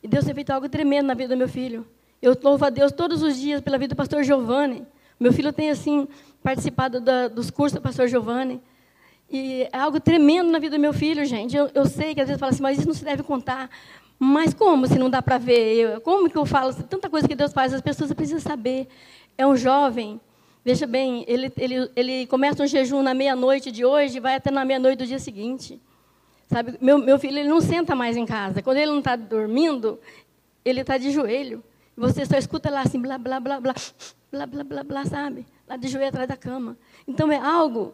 E Deus tem feito algo tremendo na vida do meu filho. Eu louvo a Deus todos os dias pela vida do pastor Giovanni. Meu filho tem, assim, participado da, dos cursos do pastor Giovanni. E é algo tremendo na vida do meu filho, gente. Eu, eu sei que às vezes fala assim, mas isso não se deve contar. Mas como se não dá para ver? Eu, como que eu falo? Tanta coisa que Deus faz, as pessoas precisam saber. É um jovem, veja bem, ele, ele, ele começa um jejum na meia-noite de hoje e vai até na meia-noite do dia seguinte. Sabe, meu, meu filho ele não senta mais em casa. Quando ele não está dormindo, ele está de joelho. Você só escuta lá assim, blá, blá, blá, blá, blá, blá, blá, blá, sabe? Lá de joelho atrás da cama. Então é algo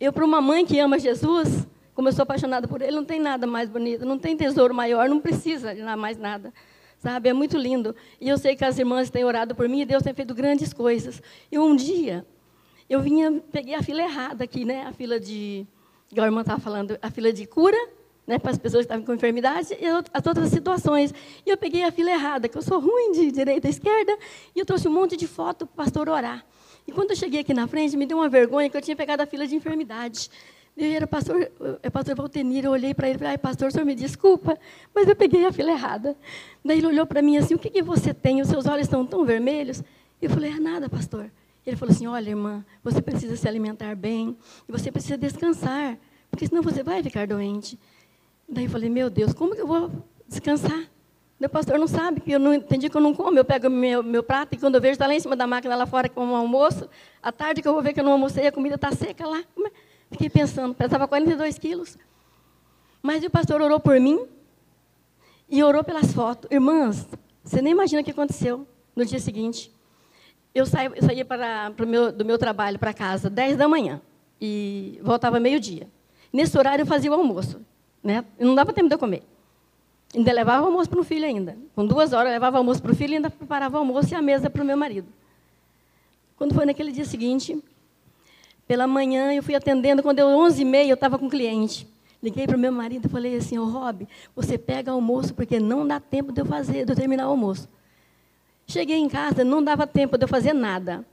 eu, para uma mãe que ama Jesus, como eu sou apaixonada por ele, não tem nada mais bonito, não tem tesouro maior, não precisa de mais nada. Sabe? É muito lindo. E eu sei que as irmãs têm orado por mim e Deus tem feito grandes coisas. E um dia, eu vinha, peguei a fila errada aqui, né? A fila de, igual a irmã estava falando, a fila de cura, né, para as pessoas que estavam com enfermidade e as outras situações. E eu peguei a fila errada, que eu sou ruim de direita e esquerda, e eu trouxe um monte de foto para o pastor orar. E quando eu cheguei aqui na frente, me deu uma vergonha que eu tinha pegado a fila de enfermidade. Eu era pastor, é pastor Valtenir, eu olhei para ele e falei, ai, pastor, o senhor me desculpa, mas eu peguei a fila errada. Daí ele olhou para mim assim, o que, que você tem? Os seus olhos estão tão vermelhos. Eu falei, é nada, pastor. Ele falou assim, olha, irmã, você precisa se alimentar bem, e você precisa descansar, porque senão você vai ficar doente. Daí eu falei, meu Deus, como que eu vou descansar? Meu pastor não sabe, que eu não entendi que eu não como. Eu pego meu, meu prato e quando eu vejo está lá em cima da máquina lá fora com um almoço, à tarde que eu vou ver que eu não almocei, a comida está seca lá. É? Fiquei pensando, pesava 42 quilos. Mas o pastor orou por mim e orou pelas fotos. Irmãs, você nem imagina o que aconteceu no dia seguinte. Eu, saí, eu saía para, para meu, do meu trabalho para casa 10 da manhã e voltava meio-dia. Nesse horário eu fazia o almoço. Né? Não dava tempo de eu comer. Ainda levava almoço para o filho ainda. Com duas horas, levava almoço para o filho e ainda preparava o almoço e a mesa para o meu marido. Quando foi naquele dia seguinte, pela manhã, eu fui atendendo. Quando deu 11h30, eu estava com um cliente. Liguei para o meu marido e falei assim, ô oh, Rob, você pega almoço, porque não dá tempo de eu fazer, de eu terminar o almoço. Cheguei em casa, não dava tempo de eu fazer nada.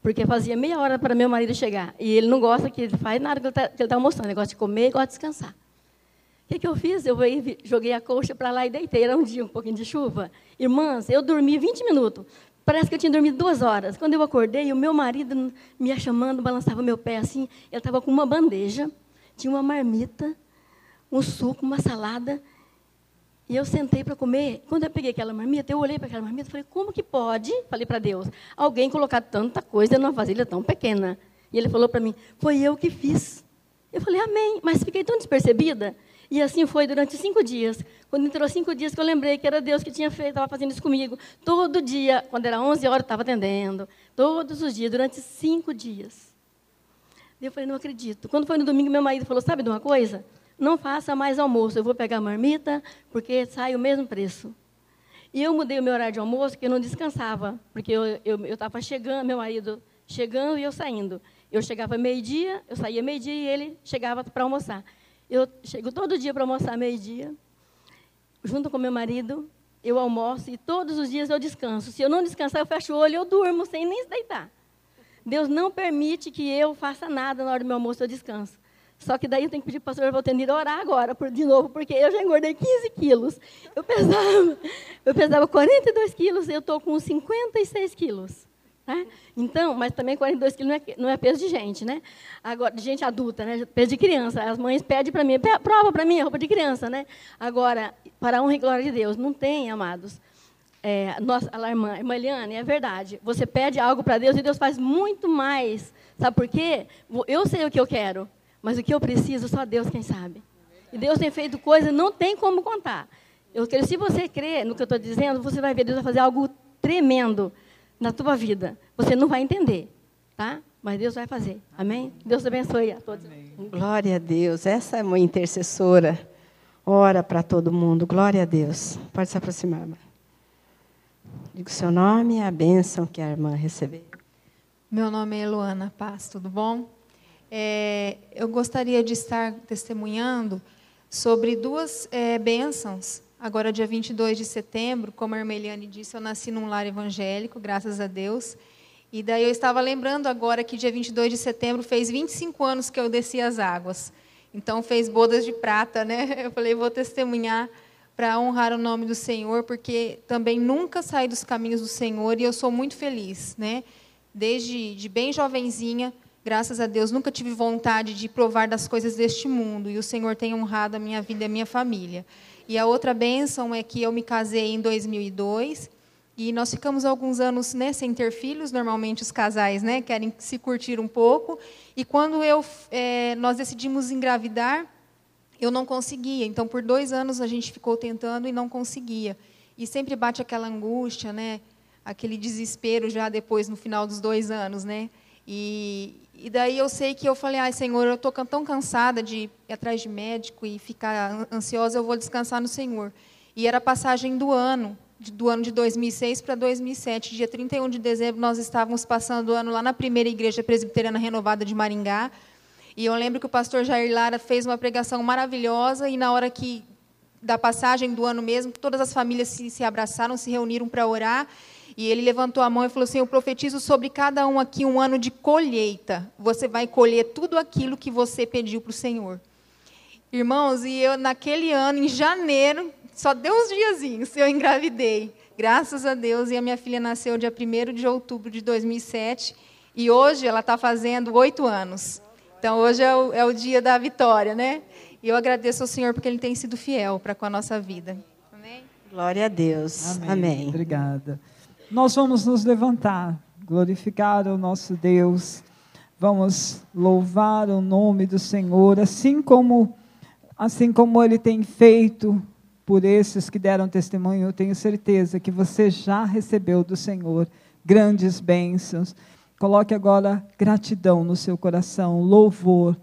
Porque fazia meia hora para meu marido chegar. E ele não gosta que ele faz nada que ele está tá almoçando. Ele gosta de comer gosta de descansar. O que, que, eu fiz? Eu joguei a colcha para lá e deitei. Era um dia, um pouquinho de chuva. Irmãs, eu dormi 20 minutos. Parece que eu tinha dormido duas horas. Quando eu acordei, o meu marido me chamando, balançava meu pé assim. Ele estava com uma bandeja, tinha uma marmita, um suco, uma salada. E eu sentei para comer. Quando eu peguei aquela marmita, eu olhei para aquela marmita e falei: como que pode, falei para Deus, alguém colocar tanta coisa numa vasilha tão pequena? E ele falou para mim: Foi eu que fiz. Eu falei: Amém. Mas fiquei tão despercebida. E assim foi durante cinco dias. Quando entrou cinco dias, que eu lembrei que era Deus que tinha feito, estava fazendo isso comigo. Todo dia, quando era 11 horas, estava atendendo. Todos os dias, durante cinco dias. Eu falei, não acredito. Quando foi no domingo, meu marido falou, sabe de uma coisa? Não faça mais almoço, eu vou pegar marmita, porque sai o mesmo preço. E eu mudei o meu horário de almoço, porque eu não descansava, porque eu estava chegando, meu marido chegando e eu saindo. Eu chegava meio-dia, eu saía meio-dia e ele chegava para almoçar. Eu chego todo dia para almoçar meio-dia, junto com meu marido, eu almoço e todos os dias eu descanso. Se eu não descansar, eu fecho o olho e eu durmo sem nem se deitar. Deus não permite que eu faça nada na hora do meu almoço, eu descanso. Só que daí eu tenho que pedir para o pastor Valtenir orar agora, por, de novo, porque eu já engordei 15 quilos. Eu pesava, eu pesava 42 quilos, eu estou com 56 quilos. Né? Então, mas também 42 quilos não é, não é peso de gente, né? Agora, de gente adulta, né? Peso de criança. As mães pedem para mim, prova para mim, roupa de criança, né? Agora, para a honra e glória de Deus, não tem, amados. É, nossa, a irmã, irmã Eliane, é verdade. Você pede algo para Deus e Deus faz muito mais. Sabe por quê? Eu sei o que eu quero. Mas o que eu preciso, só Deus quem sabe. E Deus tem feito coisas, não tem como contar. Eu quero, se você crer no que eu estou dizendo, você vai ver Deus vai fazer algo tremendo na tua vida. Você não vai entender, tá? Mas Deus vai fazer. Amém? Deus abençoe a todos. Amém. Glória a Deus. Essa é uma intercessora. Ora para todo mundo. Glória a Deus. Pode se aproximar, irmã. Diga o seu nome e a bênção que a irmã recebeu. Meu nome é Luana Paz, tudo bom? É, eu gostaria de estar testemunhando sobre duas é, bênçãos. Agora, dia 22 de setembro, como a irmã Eliane disse, eu nasci num lar evangélico, graças a Deus. E daí eu estava lembrando agora que dia 22 de setembro fez 25 anos que eu desci as águas. Então fez bodas de prata, né? Eu falei, vou testemunhar para honrar o nome do Senhor, porque também nunca saí dos caminhos do Senhor e eu sou muito feliz, né? Desde de bem jovenzinha, Graças a Deus, nunca tive vontade de provar das coisas deste mundo e o Senhor tem honrado a minha vida e a minha família. E a outra bênção é que eu me casei em 2002 e nós ficamos alguns anos né, sem ter filhos. Normalmente os casais né, querem se curtir um pouco. E quando eu, é, nós decidimos engravidar, eu não conseguia. Então, por dois anos a gente ficou tentando e não conseguia. E sempre bate aquela angústia, né? Aquele desespero já depois no final dos dois anos, né? E, e daí eu sei que eu falei, ai Senhor, eu estou tão cansada de ir atrás de médico e ficar ansiosa, eu vou descansar no Senhor. E era a passagem do ano, do ano de 2006 para 2007. Dia 31 de dezembro, nós estávamos passando o ano lá na primeira igreja presbiteriana renovada de Maringá. E eu lembro que o pastor Jair Lara fez uma pregação maravilhosa e na hora que da passagem do ano mesmo, todas as famílias se, se abraçaram, se reuniram para orar. E ele levantou a mão e falou assim: Eu profetizo sobre cada um aqui um ano de colheita. Você vai colher tudo aquilo que você pediu para o Senhor. Irmãos, e eu, naquele ano, em janeiro, só deu uns diazinhos, eu engravidei. Graças a Deus, e a minha filha nasceu dia 1 de outubro de 2007. E hoje ela está fazendo oito anos. Então, hoje é o, é o dia da vitória, né? E eu agradeço ao Senhor porque Ele tem sido fiel para com a nossa vida. Amém? Glória a Deus. Amém. Amém. Obrigada. Nós vamos nos levantar, glorificar o nosso Deus, vamos louvar o nome do Senhor, assim como assim como ele tem feito por esses que deram testemunho, eu tenho certeza que você já recebeu do Senhor grandes bênçãos. Coloque agora gratidão no seu coração, louvor.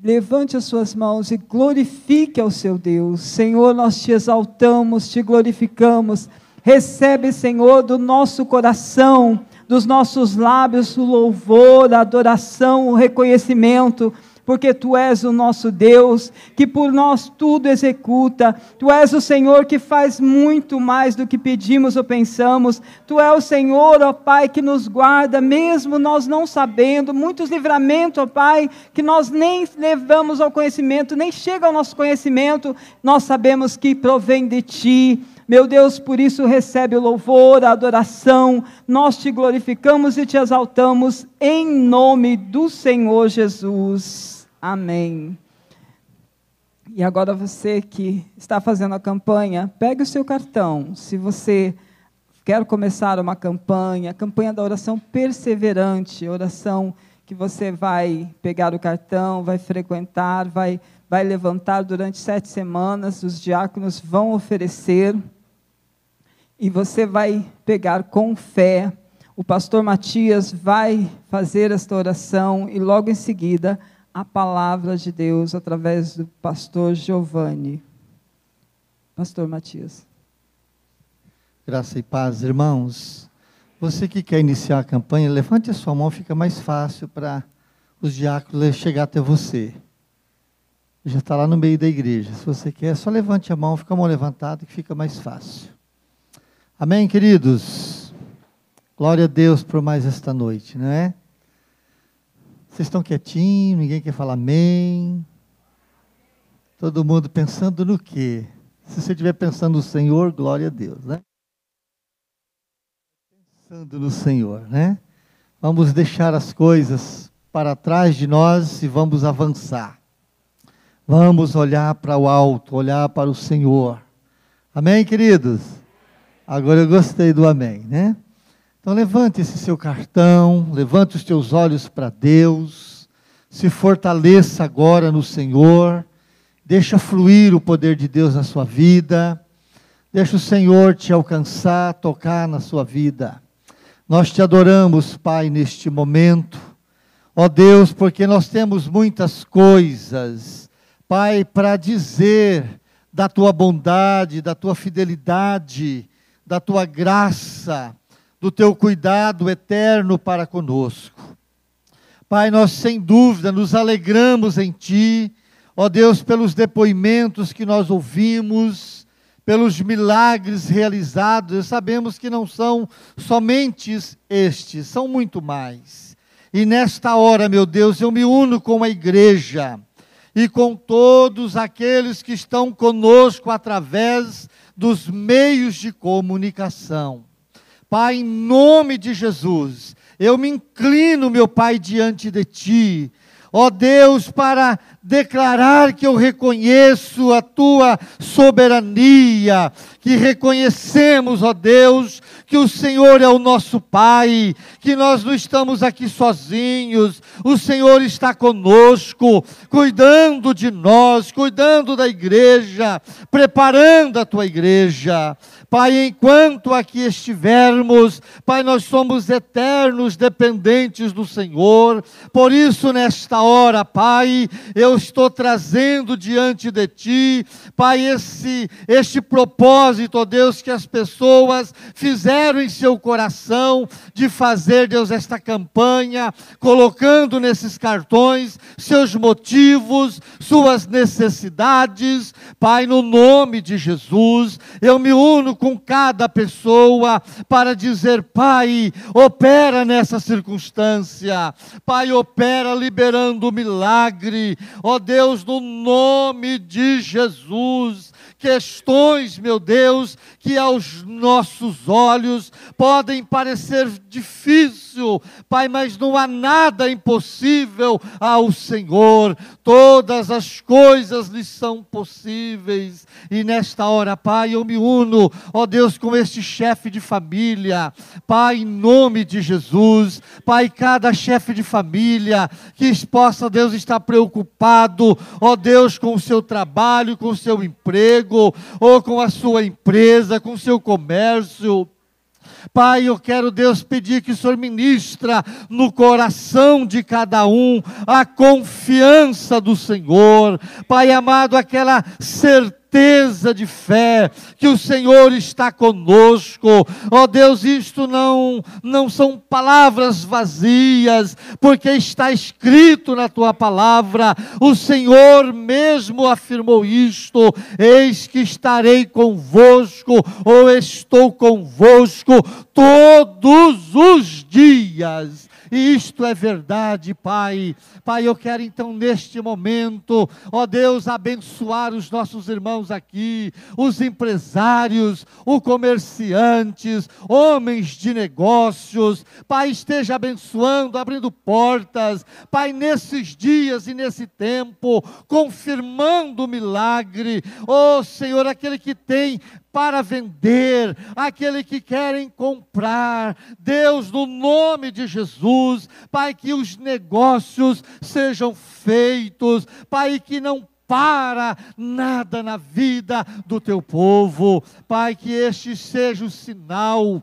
Levante as suas mãos e glorifique ao seu Deus. Senhor, nós te exaltamos, te glorificamos Recebe, Senhor, do nosso coração, dos nossos lábios, o louvor, a adoração, o reconhecimento porque tu és o nosso Deus, que por nós tudo executa. Tu és o Senhor que faz muito mais do que pedimos ou pensamos. Tu és o Senhor, ó Pai, que nos guarda, mesmo nós não sabendo. Muitos livramentos, ó Pai, que nós nem levamos ao conhecimento, nem chega ao nosso conhecimento, nós sabemos que provém de Ti. Meu Deus, por isso recebe o louvor, a adoração. Nós te glorificamos e te exaltamos em nome do Senhor Jesus. Amém. E agora você que está fazendo a campanha, pegue o seu cartão. Se você quer começar uma campanha, campanha da oração perseverante, oração que você vai pegar o cartão, vai frequentar, vai, vai levantar durante sete semanas, os diáconos vão oferecer, e você vai pegar com fé. O pastor Matias vai fazer esta oração, e logo em seguida, a palavra de Deus através do pastor Giovanni. Pastor Matias. Graça e paz, irmãos. Você que quer iniciar a campanha, levante a sua mão, fica mais fácil para os diáconos chegar até você. Já está lá no meio da igreja. Se você quer, só levante a mão, fica a mão levantada que fica mais fácil. Amém, queridos? Glória a Deus por mais esta noite, não é? Vocês estão quietinhos, ninguém quer falar amém. Todo mundo pensando no quê? Se você estiver pensando no Senhor, glória a Deus, né? Pensando no Senhor, né? Vamos deixar as coisas para trás de nós e vamos avançar. Vamos olhar para o alto, olhar para o Senhor. Amém, queridos? Agora eu gostei do amém, né? Então levante esse seu cartão, levante os teus olhos para Deus, se fortaleça agora no Senhor, deixa fluir o poder de Deus na sua vida, deixa o Senhor te alcançar, tocar na sua vida. Nós te adoramos, Pai, neste momento, ó Deus, porque nós temos muitas coisas, Pai, para dizer da tua bondade, da tua fidelidade, da tua graça do teu cuidado eterno para conosco. Pai, nós sem dúvida nos alegramos em Ti, ó Deus, pelos depoimentos que nós ouvimos, pelos milagres realizados, sabemos que não são somente estes, são muito mais. E nesta hora, meu Deus, eu me uno com a igreja e com todos aqueles que estão conosco através dos meios de comunicação. Pai, em nome de Jesus, eu me inclino, meu Pai, diante de Ti, ó Deus, para declarar que eu reconheço a Tua soberania, que reconhecemos, ó Deus, que o Senhor é o nosso Pai, que nós não estamos aqui sozinhos, o Senhor está conosco, cuidando de nós, cuidando da igreja, preparando a Tua igreja. Pai, enquanto aqui estivermos, Pai, nós somos eternos dependentes do Senhor. Por isso, nesta hora, Pai, eu estou trazendo diante de Ti, Pai, esse, este propósito, ó Deus, que as pessoas fizeram em seu coração de fazer, Deus, esta campanha, colocando nesses cartões seus motivos, suas necessidades. Pai, no nome de Jesus, eu me uno com cada pessoa para dizer: Pai, opera nessa circunstância, Pai, opera liberando o milagre, ó Deus, no nome de Jesus questões, meu Deus, que aos nossos olhos podem parecer difícil, Pai, mas não há nada impossível ao Senhor. Todas as coisas lhe são possíveis. E nesta hora, Pai, eu me uno, ó Deus, com este chefe de família. Pai, em nome de Jesus, Pai, cada chefe de família que possa, Deus, estar preocupado, ó Deus, com o seu trabalho, com o seu emprego, ou com a sua empresa, com o seu comércio. Pai, eu quero, Deus, pedir que o Senhor ministra no coração de cada um a confiança do Senhor. Pai amado, aquela certeza de fé que o Senhor está conosco. Ó oh Deus, isto não não são palavras vazias, porque está escrito na tua palavra. O Senhor mesmo afirmou isto: Eis que estarei convosco, ou estou convosco todos os dias. E isto é verdade, Pai. Pai, eu quero então neste momento, ó Deus, abençoar os nossos irmãos aqui, os empresários, os comerciantes, homens de negócios. Pai, esteja abençoando, abrindo portas. Pai, nesses dias e nesse tempo, confirmando o milagre. Ó Senhor, aquele que tem para vender, aquele que querem comprar. Deus, no nome de Jesus. Pai, que os negócios sejam feitos. Pai, que não para nada na vida do teu povo. Pai, que este seja o sinal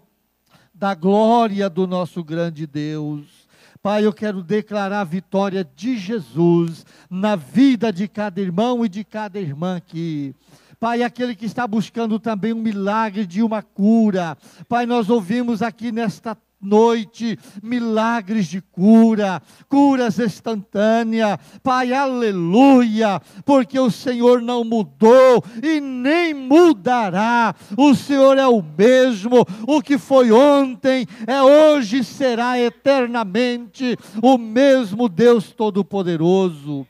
da glória do nosso grande Deus. Pai, eu quero declarar a vitória de Jesus na vida de cada irmão e de cada irmã aqui. Pai, aquele que está buscando também um milagre de uma cura. Pai, nós ouvimos aqui nesta noite, milagres de cura, curas instantâneas. Pai, aleluia, porque o Senhor não mudou e nem mudará. O Senhor é o mesmo, o que foi ontem, é hoje será eternamente o mesmo Deus Todo-Poderoso.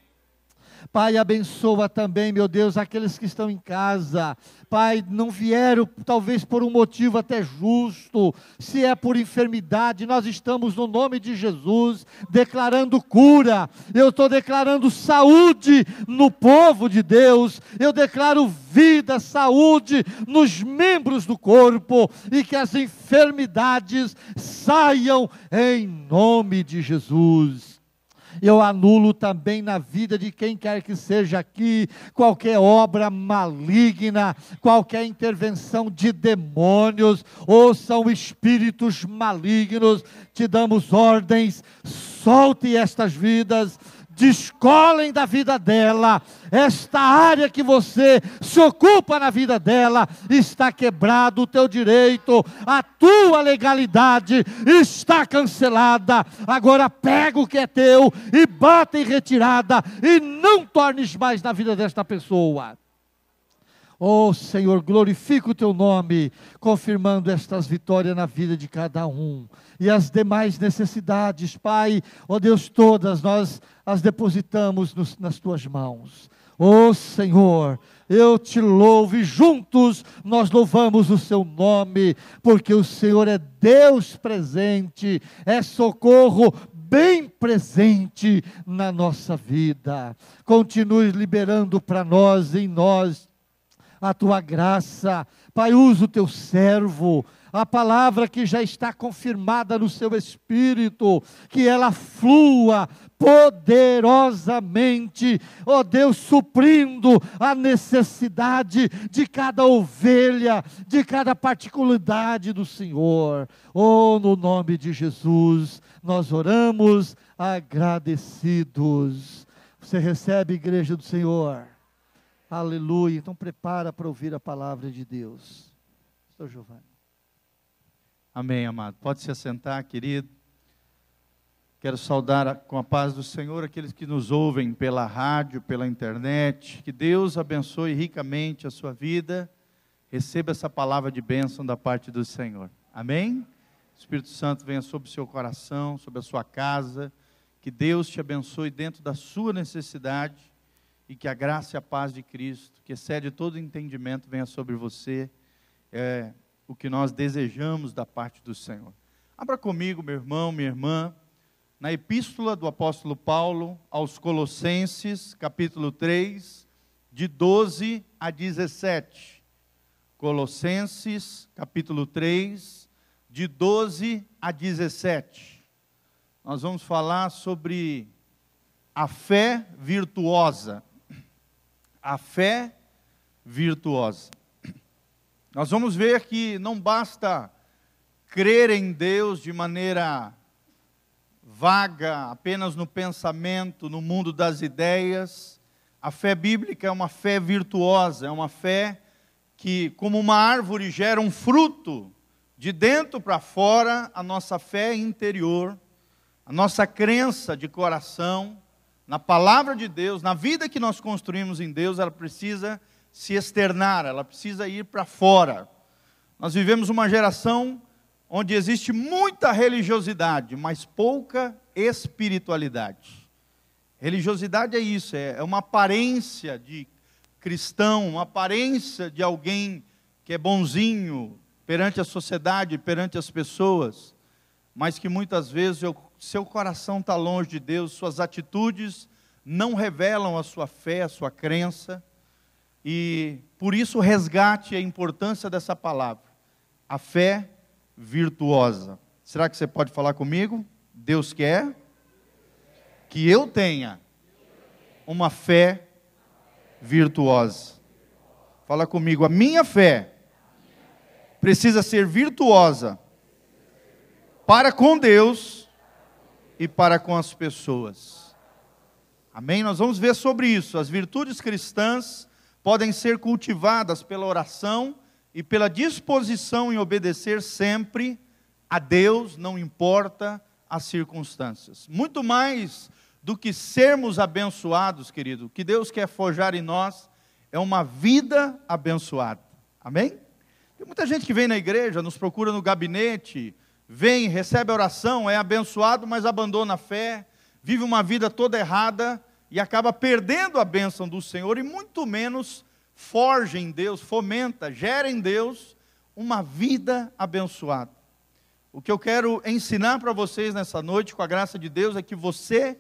Pai, abençoa também, meu Deus, aqueles que estão em casa. Pai, não vieram talvez por um motivo até justo, se é por enfermidade, nós estamos no nome de Jesus declarando cura. Eu estou declarando saúde no povo de Deus. Eu declaro vida, saúde nos membros do corpo e que as enfermidades saiam em nome de Jesus eu anulo também na vida de quem quer que seja aqui qualquer obra maligna, qualquer intervenção de demônios ou são espíritos malignos. Te damos ordens, solte estas vidas descolem da vida dela. Esta área que você se ocupa na vida dela está quebrado o teu direito, a tua legalidade está cancelada. Agora pega o que é teu e bata em retirada e não tornes mais na vida desta pessoa. Oh Senhor, glorifica o teu nome, confirmando estas vitórias na vida de cada um. E as demais necessidades, Pai, oh Deus, todas nós as depositamos nos, nas tuas mãos. Oh Senhor, eu te louvo e juntos nós louvamos o seu nome, porque o Senhor é Deus presente, é socorro bem presente na nossa vida. Continue liberando para nós, em nós, a tua graça. Pai, usa o teu servo, a palavra que já está confirmada no seu espírito, que ela flua poderosamente, ó Deus, suprindo a necessidade de cada ovelha, de cada particularidade do Senhor. Oh, no nome de Jesus, nós oramos agradecidos. Você recebe, igreja do Senhor. Aleluia. Então prepara para ouvir a palavra de Deus. Pastor Giovanni. Amém, amado. Pode se assentar, querido. Quero saudar com a paz do Senhor aqueles que nos ouvem pela rádio, pela internet. Que Deus abençoe ricamente a sua vida. Receba essa palavra de bênção da parte do Senhor. Amém? Espírito Santo venha sobre o seu coração, sobre a sua casa. Que Deus te abençoe dentro da sua necessidade e que a graça e a paz de Cristo, que excede todo entendimento, venha sobre você. É o que nós desejamos da parte do Senhor. Abra comigo, meu irmão, minha irmã, na epístola do apóstolo Paulo aos Colossenses, capítulo 3, de 12 a 17. Colossenses, capítulo 3, de 12 a 17. Nós vamos falar sobre a fé virtuosa a fé virtuosa. Nós vamos ver que não basta crer em Deus de maneira vaga, apenas no pensamento, no mundo das ideias. A fé bíblica é uma fé virtuosa, é uma fé que, como uma árvore, gera um fruto de dentro para fora, a nossa fé interior, a nossa crença de coração, na palavra de Deus, na vida que nós construímos em Deus, ela precisa se externar, ela precisa ir para fora. Nós vivemos uma geração onde existe muita religiosidade, mas pouca espiritualidade. Religiosidade é isso, é, é uma aparência de cristão, uma aparência de alguém que é bonzinho perante a sociedade, perante as pessoas, mas que muitas vezes seu coração está longe de Deus, suas atitudes não revelam a sua fé, a sua crença, e por isso resgate a importância dessa palavra, a fé virtuosa. Será que você pode falar comigo? Deus quer que eu tenha uma fé virtuosa. Fala comigo, a minha fé precisa ser virtuosa para com Deus e para com as pessoas. Amém? Nós vamos ver sobre isso. As virtudes cristãs podem ser cultivadas pela oração e pela disposição em obedecer sempre a Deus, não importa as circunstâncias. Muito mais do que sermos abençoados, querido, o que Deus quer forjar em nós é uma vida abençoada. Amém? Tem muita gente que vem na igreja, nos procura no gabinete, vem, recebe a oração, é abençoado, mas abandona a fé, vive uma vida toda errada e acaba perdendo a bênção do Senhor e muito menos forja em Deus, fomenta, gera em Deus uma vida abençoada. O que eu quero ensinar para vocês nessa noite, com a graça de Deus, é que você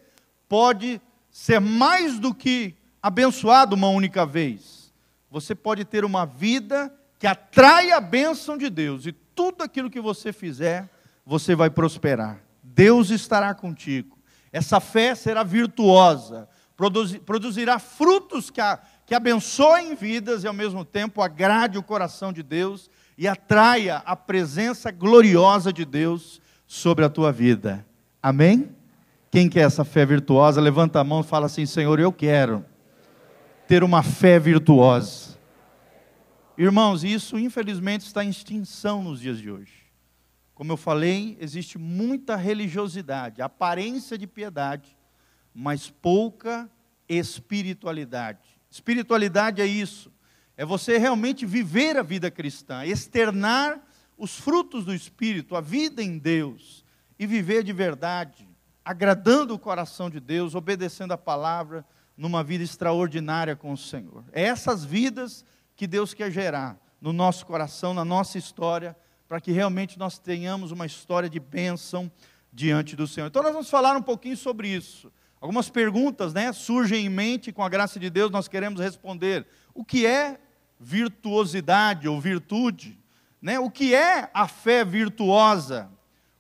pode ser mais do que abençoado uma única vez. Você pode ter uma vida que atrai a bênção de Deus, e tudo aquilo que você fizer, você vai prosperar. Deus estará contigo. Essa fé será virtuosa, produzirá frutos que, a, que abençoem vidas e ao mesmo tempo agrade o coração de Deus e atraia a presença gloriosa de Deus sobre a tua vida. Amém? Quem quer essa fé virtuosa, levanta a mão e fala assim: Senhor, eu quero ter uma fé virtuosa. Irmãos, isso infelizmente está em extinção nos dias de hoje. Como eu falei, existe muita religiosidade, aparência de piedade, mas pouca espiritualidade. Espiritualidade é isso, é você realmente viver a vida cristã, externar os frutos do Espírito, a vida em Deus, e viver de verdade, agradando o coração de Deus, obedecendo a palavra, numa vida extraordinária com o Senhor. É essas vidas que Deus quer gerar no nosso coração, na nossa história, para que realmente nós tenhamos uma história de bênção diante do Senhor. Então nós vamos falar um pouquinho sobre isso. Algumas perguntas, né, surgem em mente, com a graça de Deus nós queremos responder. O que é virtuosidade ou virtude? Né? O que é a fé virtuosa?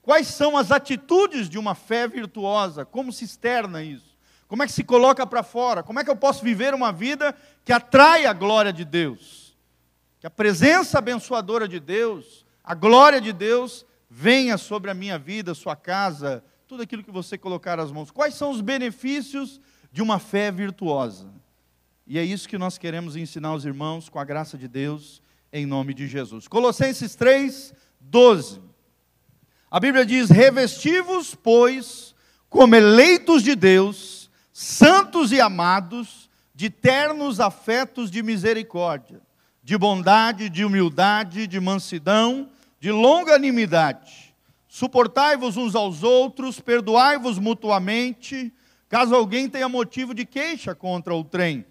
Quais são as atitudes de uma fé virtuosa? Como se externa isso? Como é que se coloca para fora? Como é que eu posso viver uma vida que atrai a glória de Deus? Que a presença abençoadora de Deus, a glória de Deus, venha sobre a minha vida, sua casa, tudo aquilo que você colocar as mãos. Quais são os benefícios de uma fé virtuosa? E é isso que nós queremos ensinar aos irmãos, com a graça de Deus, em nome de Jesus. Colossenses 3, 12. A Bíblia diz: Revestivos, pois, como eleitos de Deus, santos e amados, de ternos afetos de misericórdia, de bondade, de humildade, de mansidão, de longanimidade. Suportai-vos uns aos outros, perdoai-vos mutuamente, caso alguém tenha motivo de queixa contra o trem.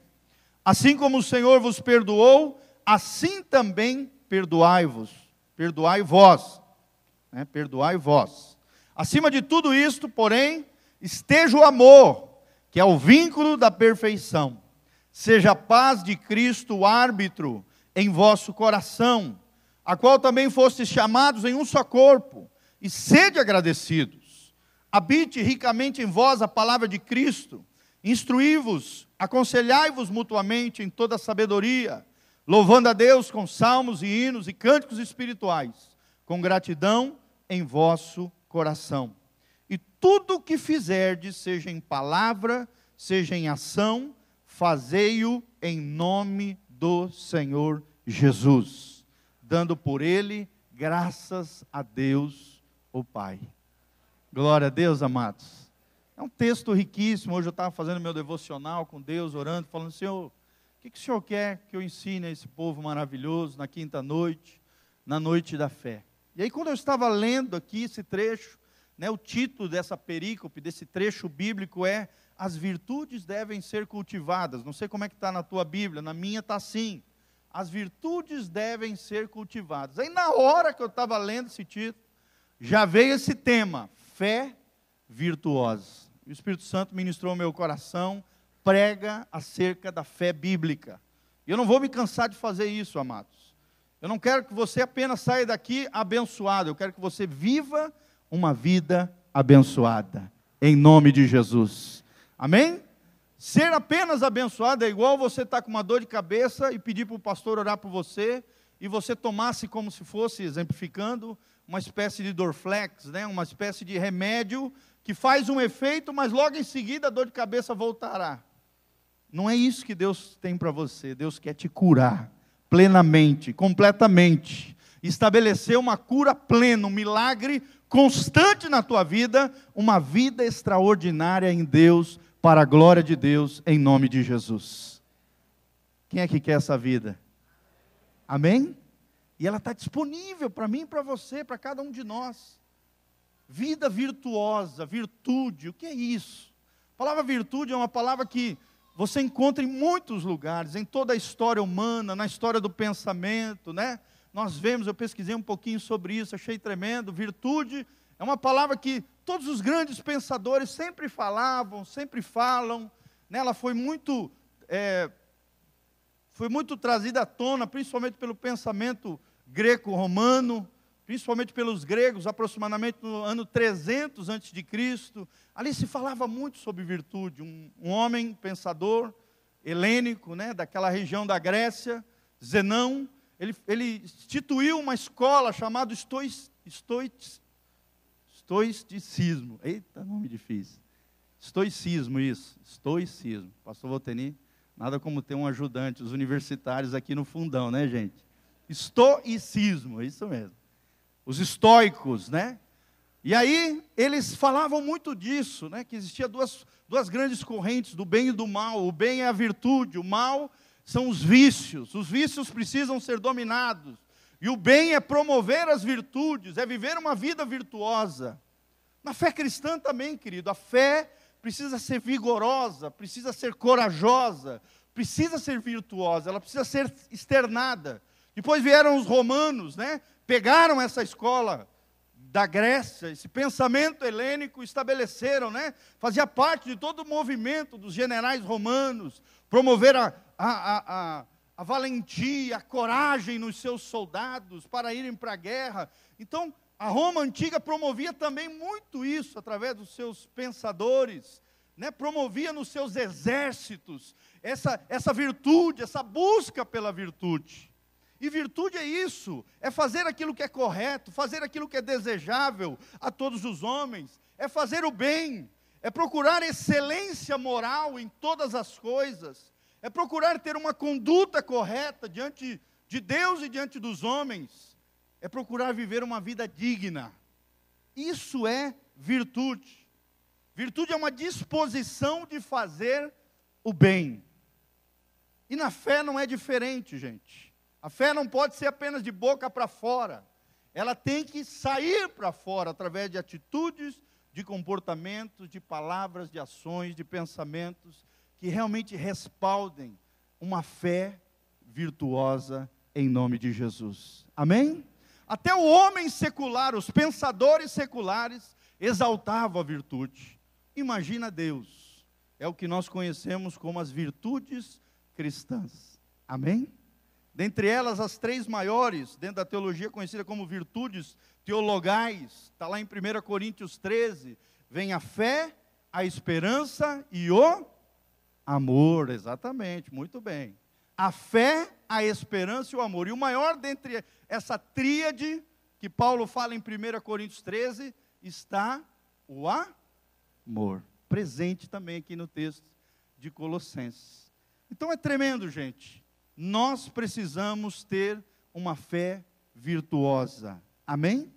Assim como o Senhor vos perdoou, assim também perdoai-vos. Perdoai vós. Né? Perdoai vós. Acima de tudo isto, porém, esteja o amor, que é o vínculo da perfeição. Seja a paz de Cristo o árbitro em vosso coração, a qual também fostes chamados em um só corpo, e sede agradecidos. Habite ricamente em vós a palavra de Cristo, instruí-vos Aconselhai-vos mutuamente em toda sabedoria, louvando a Deus com salmos e hinos e cânticos espirituais, com gratidão em vosso coração. Tudo o que fizerdes, seja em palavra, seja em ação, fazei-o em nome do Senhor Jesus, dando por ele graças a Deus, o Pai. Glória a Deus, amados. É um texto riquíssimo. Hoje eu estava fazendo meu devocional com Deus, orando, falando: Senhor, o que, que o Senhor quer que eu ensine a esse povo maravilhoso na quinta noite, na noite da fé? E aí, quando eu estava lendo aqui esse trecho, né, o título dessa perícope, desse trecho bíblico é As virtudes devem ser cultivadas. Não sei como é que está na tua Bíblia, na minha está assim. As virtudes devem ser cultivadas. Aí, na hora que eu estava lendo esse título, já veio esse tema: fé virtuosa o Espírito Santo ministrou meu coração, prega acerca da fé bíblica. E eu não vou me cansar de fazer isso, amados. Eu não quero que você apenas saia daqui abençoado, eu quero que você viva uma vida abençoada, em nome de Jesus. Amém? Ser apenas abençoado é igual você estar tá com uma dor de cabeça e pedir para o pastor orar por você e você tomasse como se fosse, exemplificando, uma espécie de Dorflex, né? uma espécie de remédio que faz um efeito, mas logo em seguida a dor de cabeça voltará. Não é isso que Deus tem para você. Deus quer te curar plenamente, completamente. Estabelecer uma cura plena, um milagre constante na tua vida, uma vida extraordinária em Deus, para a glória de Deus, em nome de Jesus. Quem é que quer essa vida? Amém? E ela está disponível para mim para você, para cada um de nós. Vida virtuosa, virtude, o que é isso? A palavra virtude é uma palavra que você encontra em muitos lugares, em toda a história humana, na história do pensamento, né? Nós vemos, eu pesquisei um pouquinho sobre isso, achei tremendo. Virtude é uma palavra que todos os grandes pensadores sempre falavam, sempre falam. Né? Ela foi muito, é, foi muito trazida à tona, principalmente pelo pensamento greco-romano, principalmente pelos gregos, aproximadamente no ano 300 a.C. Ali se falava muito sobre virtude. Um, um homem pensador helênico, né, daquela região da Grécia, Zenão, ele, ele instituiu uma escola chamada estoic, estoic, Estoicismo. Eita, nome difícil. Estoicismo, isso. Estoicismo. Pastor Volteni, nada como ter um ajudante, os universitários aqui no fundão, né, gente? Estoicismo, é isso mesmo. Os estoicos, né? E aí, eles falavam muito disso, né? Que existia duas, duas grandes correntes, do bem e do mal. O bem é a virtude, o mal são os vícios. Os vícios precisam ser dominados. E o bem é promover as virtudes, é viver uma vida virtuosa. Na fé cristã também, querido, a fé precisa ser vigorosa, precisa ser corajosa, precisa ser virtuosa, ela precisa ser externada. Depois vieram os romanos, né? Pegaram essa escola da Grécia, esse pensamento helênico estabeleceram, né? Fazia parte de todo o movimento dos generais romanos, promover a, a, a, a valentia, a coragem nos seus soldados para irem para a guerra. Então, a Roma antiga promovia também muito isso através dos seus pensadores, né? promovia nos seus exércitos essa, essa virtude, essa busca pela virtude. E virtude é isso, é fazer aquilo que é correto, fazer aquilo que é desejável a todos os homens, é fazer o bem, é procurar excelência moral em todas as coisas, é procurar ter uma conduta correta diante de Deus e diante dos homens, é procurar viver uma vida digna. Isso é virtude. Virtude é uma disposição de fazer o bem. E na fé não é diferente, gente. A fé não pode ser apenas de boca para fora. Ela tem que sair para fora através de atitudes, de comportamentos, de palavras, de ações, de pensamentos que realmente respaldem uma fé virtuosa em nome de Jesus. Amém? Até o homem secular, os pensadores seculares, exaltavam a virtude. Imagina Deus. É o que nós conhecemos como as virtudes cristãs. Amém? Dentre elas, as três maiores, dentro da teologia conhecida como virtudes teologais, está lá em 1 Coríntios 13, vem a fé, a esperança e o Amor, exatamente, muito bem. A fé, a esperança e o amor. E o maior dentre essa tríade que Paulo fala em 1 Coríntios 13 está o amor. Presente também aqui no texto de Colossenses. Então é tremendo, gente. Nós precisamos ter uma fé virtuosa. Amém?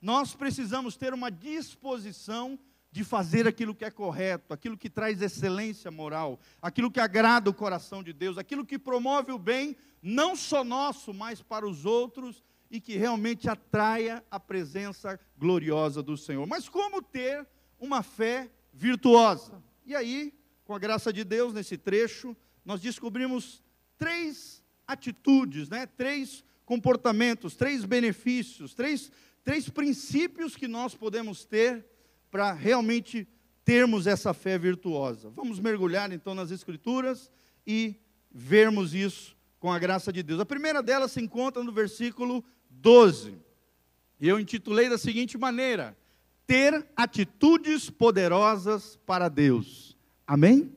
Nós precisamos ter uma disposição de fazer aquilo que é correto, aquilo que traz excelência moral, aquilo que agrada o coração de Deus, aquilo que promove o bem, não só nosso, mas para os outros e que realmente atraia a presença gloriosa do Senhor. Mas como ter uma fé virtuosa? E aí, com a graça de Deus, nesse trecho, nós descobrimos três atitudes, né? três comportamentos, três benefícios, três, três princípios que nós podemos ter para realmente termos essa fé virtuosa. Vamos mergulhar então nas Escrituras e vermos isso com a graça de Deus. A primeira delas se encontra no versículo 12. E eu intitulei da seguinte maneira: ter atitudes poderosas para Deus. Amém?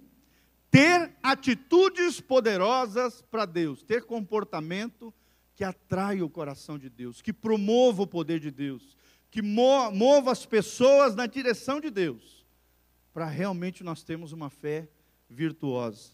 Ter atitudes poderosas para Deus, ter comportamento que atrai o coração de Deus, que promova o poder de Deus, que mova as pessoas na direção de Deus, para realmente nós termos uma fé virtuosa.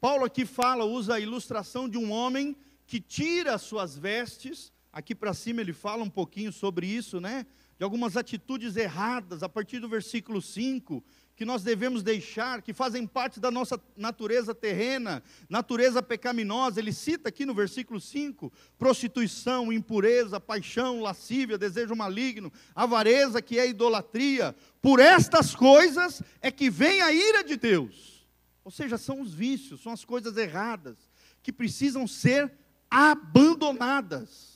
Paulo aqui fala, usa a ilustração de um homem que tira as suas vestes, aqui para cima ele fala um pouquinho sobre isso, né? De algumas atitudes erradas, a partir do versículo 5, que nós devemos deixar, que fazem parte da nossa natureza terrena, natureza pecaminosa. Ele cita aqui no versículo 5: prostituição, impureza, paixão, lascívia, desejo maligno, avareza, que é idolatria. Por estas coisas é que vem a ira de Deus. Ou seja, são os vícios, são as coisas erradas, que precisam ser abandonadas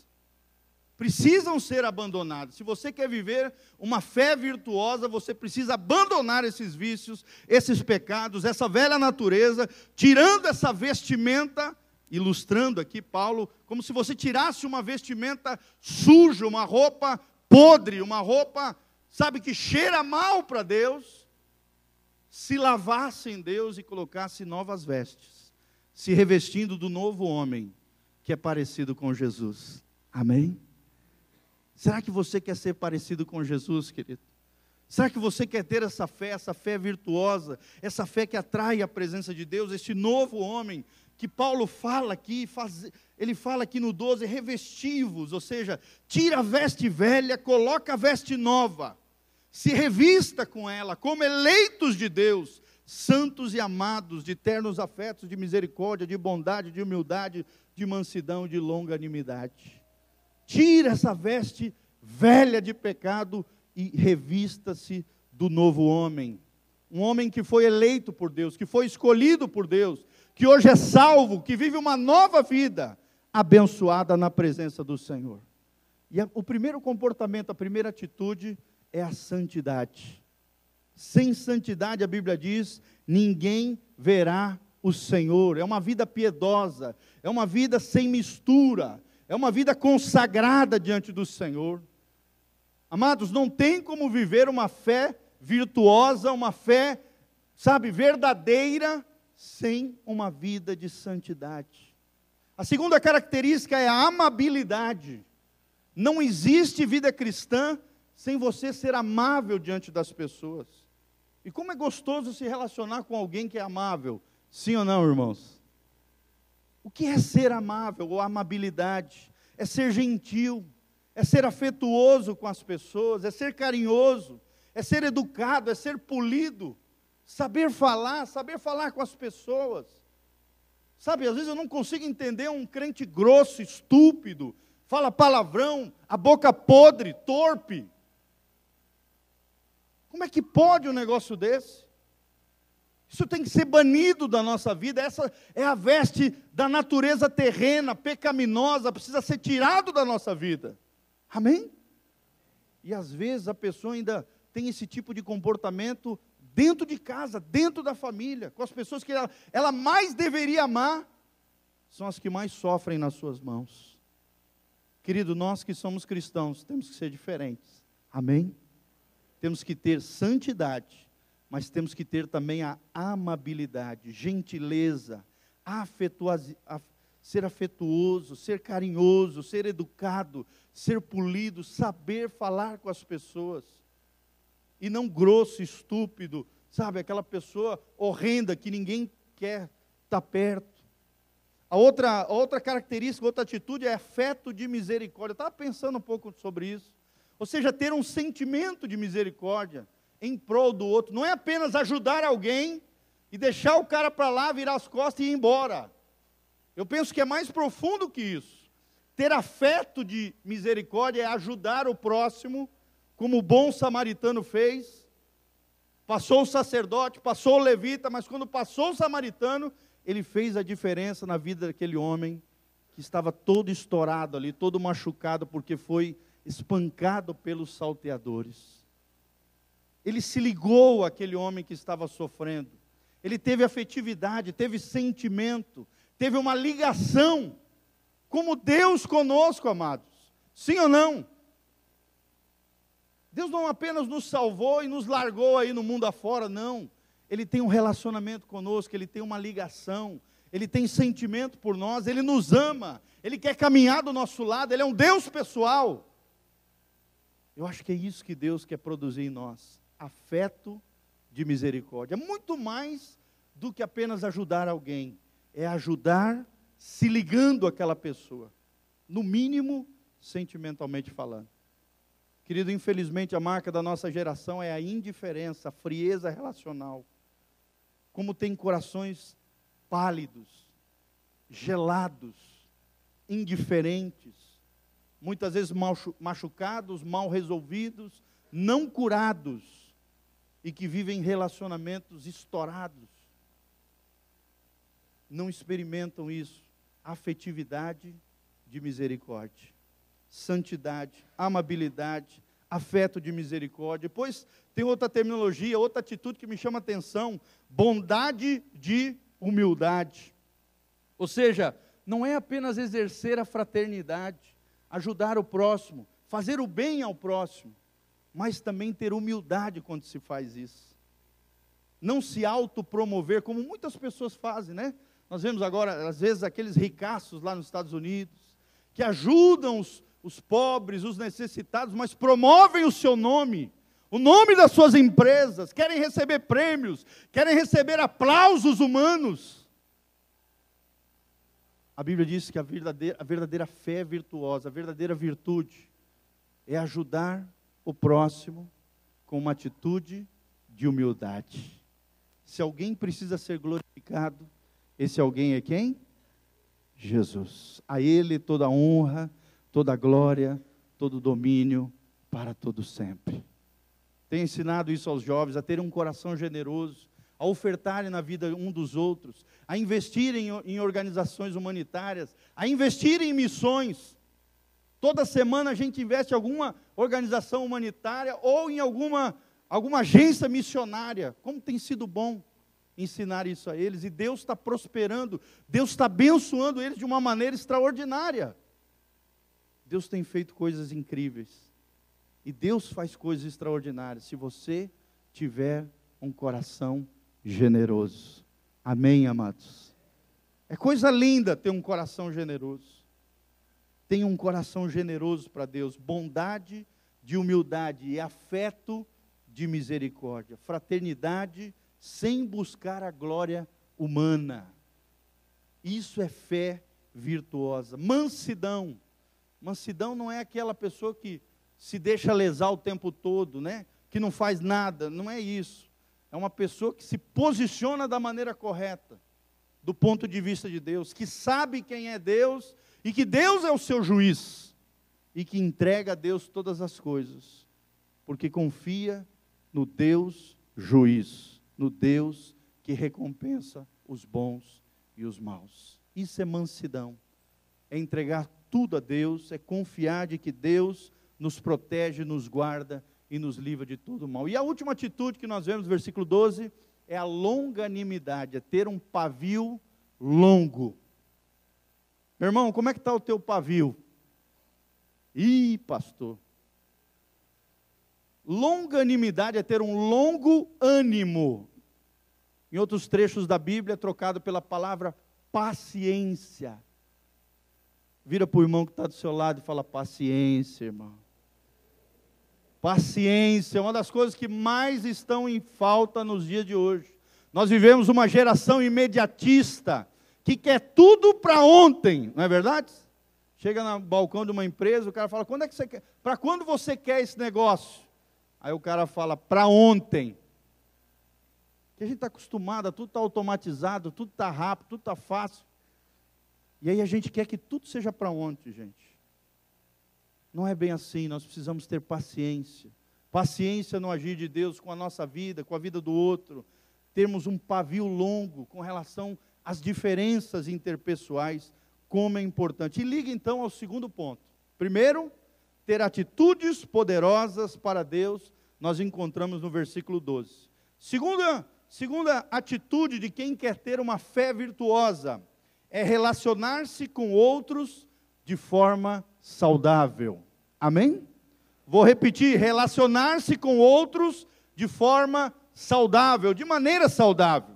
precisam ser abandonadas. Se você quer viver uma fé virtuosa, você precisa abandonar esses vícios, esses pecados, essa velha natureza, tirando essa vestimenta, ilustrando aqui Paulo, como se você tirasse uma vestimenta suja, uma roupa podre, uma roupa, sabe, que cheira mal para Deus, se lavasse em Deus e colocasse novas vestes, se revestindo do novo homem, que é parecido com Jesus. Amém? Será que você quer ser parecido com Jesus, querido? Será que você quer ter essa fé, essa fé virtuosa, essa fé que atrai a presença de Deus, esse novo homem que Paulo fala aqui, faz, ele fala aqui no 12, revestivos, ou seja, tira a veste velha, coloca a veste nova, se revista com ela, como eleitos de Deus, santos e amados, de ternos afetos, de misericórdia, de bondade, de humildade, de mansidão, de longanimidade. Tira essa veste velha de pecado e revista-se do novo homem. Um homem que foi eleito por Deus, que foi escolhido por Deus, que hoje é salvo, que vive uma nova vida, abençoada na presença do Senhor. E o primeiro comportamento, a primeira atitude é a santidade. Sem santidade, a Bíblia diz, ninguém verá o Senhor. É uma vida piedosa, é uma vida sem mistura, é uma vida consagrada diante do Senhor. Amados, não tem como viver uma fé virtuosa, uma fé, sabe, verdadeira, sem uma vida de santidade. A segunda característica é a amabilidade. Não existe vida cristã sem você ser amável diante das pessoas. E como é gostoso se relacionar com alguém que é amável. Sim ou não, irmãos? O que é ser amável ou amabilidade? É ser gentil, é ser afetuoso com as pessoas, é ser carinhoso, é ser educado, é ser polido, saber falar, saber falar com as pessoas. Sabe, às vezes eu não consigo entender um crente grosso, estúpido, fala palavrão, a boca podre, torpe. Como é que pode um negócio desse? Isso tem que ser banido da nossa vida. Essa é a veste da natureza terrena, pecaminosa, precisa ser tirado da nossa vida. Amém? E às vezes a pessoa ainda tem esse tipo de comportamento dentro de casa, dentro da família, com as pessoas que ela, ela mais deveria amar, são as que mais sofrem nas suas mãos. Querido, nós que somos cristãos, temos que ser diferentes. Amém? Temos que ter santidade mas temos que ter também a amabilidade, gentileza, ser afetuoso, ser carinhoso, ser educado, ser polido, saber falar com as pessoas. E não grosso, estúpido, sabe, aquela pessoa horrenda que ninguém quer estar perto. A outra, a outra característica, outra atitude é afeto de misericórdia. Eu estava pensando um pouco sobre isso. Ou seja, ter um sentimento de misericórdia em prol do outro. Não é apenas ajudar alguém e deixar o cara para lá, virar as costas e ir embora. Eu penso que é mais profundo que isso. Ter afeto de misericórdia é ajudar o próximo, como o bom samaritano fez. Passou o sacerdote, passou o levita, mas quando passou o samaritano, ele fez a diferença na vida daquele homem que estava todo estourado ali, todo machucado, porque foi espancado pelos salteadores. Ele se ligou àquele homem que estava sofrendo. Ele teve afetividade, teve sentimento, teve uma ligação. Como Deus conosco, amados. Sim ou não? Deus não apenas nos salvou e nos largou aí no mundo afora, não. Ele tem um relacionamento conosco, ele tem uma ligação, ele tem sentimento por nós, ele nos ama, ele quer caminhar do nosso lado, ele é um Deus pessoal. Eu acho que é isso que Deus quer produzir em nós: afeto de misericórdia. Muito mais do que apenas ajudar alguém, é ajudar se ligando àquela pessoa, no mínimo, sentimentalmente falando. Querido, infelizmente a marca da nossa geração é a indiferença, a frieza relacional. Como tem corações pálidos, gelados, indiferentes, muitas vezes machucados, mal resolvidos, não curados e que vivem relacionamentos estourados. Não experimentam isso, afetividade de misericórdia, santidade, amabilidade, afeto de misericórdia. Depois tem outra terminologia, outra atitude que me chama a atenção: bondade de humildade. Ou seja, não é apenas exercer a fraternidade, ajudar o próximo, fazer o bem ao próximo, mas também ter humildade quando se faz isso. Não se autopromover, como muitas pessoas fazem, né? Nós vemos agora, às vezes, aqueles ricaços lá nos Estados Unidos, que ajudam os, os pobres, os necessitados, mas promovem o seu nome, o nome das suas empresas, querem receber prêmios, querem receber aplausos humanos. A Bíblia diz que a verdadeira, a verdadeira fé virtuosa, a verdadeira virtude, é ajudar o próximo com uma atitude de humildade. Se alguém precisa ser glorificado, esse alguém é quem? Jesus. A Ele toda a honra, toda a glória, todo o domínio para todo sempre. Tenho ensinado isso aos jovens, a terem um coração generoso, a ofertarem na vida um dos outros, a investirem em, organizações humanitárias, a investirem em missões. Toda semana a gente investe em alguma organização humanitária ou em alguma, alguma agência missionária. Como tem sido bom ensinar isso a eles, e Deus está prosperando, Deus está abençoando eles de uma maneira extraordinária. Deus tem feito coisas incríveis, e Deus faz coisas extraordinárias, se você tiver um coração generoso. Amém, amados? É coisa linda ter um coração generoso. Tenha um coração generoso para Deus, bondade de humildade e afeto de misericórdia, fraternidade sem buscar a glória humana. Isso é fé virtuosa. Mansidão. Mansidão não é aquela pessoa que se deixa lesar o tempo todo, né? Que não faz nada, não é isso. É uma pessoa que se posiciona da maneira correta, do ponto de vista de Deus, que sabe quem é Deus e que Deus é o seu juiz e que entrega a Deus todas as coisas, porque confia no Deus juiz no Deus que recompensa os bons e os maus. Isso é mansidão. É entregar tudo a Deus, é confiar de que Deus nos protege, nos guarda e nos livra de todo mal. E a última atitude que nós vemos no versículo 12 é a longanimidade, é ter um pavio longo. Meu irmão, como é que está o teu pavio? Ih, pastor. Longanimidade é ter um longo ânimo. Em outros trechos da Bíblia é trocado pela palavra paciência. Vira para o irmão que está do seu lado e fala: paciência, irmão. Paciência é uma das coisas que mais estão em falta nos dias de hoje. Nós vivemos uma geração imediatista que quer tudo para ontem, não é verdade? Chega no balcão de uma empresa, o cara fala: "Quando é que você quer? Para quando você quer esse negócio?" Aí o cara fala: "Para ontem." que a gente está acostumado, tudo está automatizado, tudo está rápido, tudo está fácil. E aí a gente quer que tudo seja para ontem, gente. Não é bem assim, nós precisamos ter paciência. Paciência no agir de Deus com a nossa vida, com a vida do outro. Termos um pavio longo com relação às diferenças interpessoais, como é importante. E liga então ao segundo ponto. Primeiro, ter atitudes poderosas para Deus, nós encontramos no versículo 12. Segunda Segunda atitude de quem quer ter uma fé virtuosa é relacionar-se com outros de forma saudável. Amém? Vou repetir: relacionar-se com outros de forma saudável, de maneira saudável.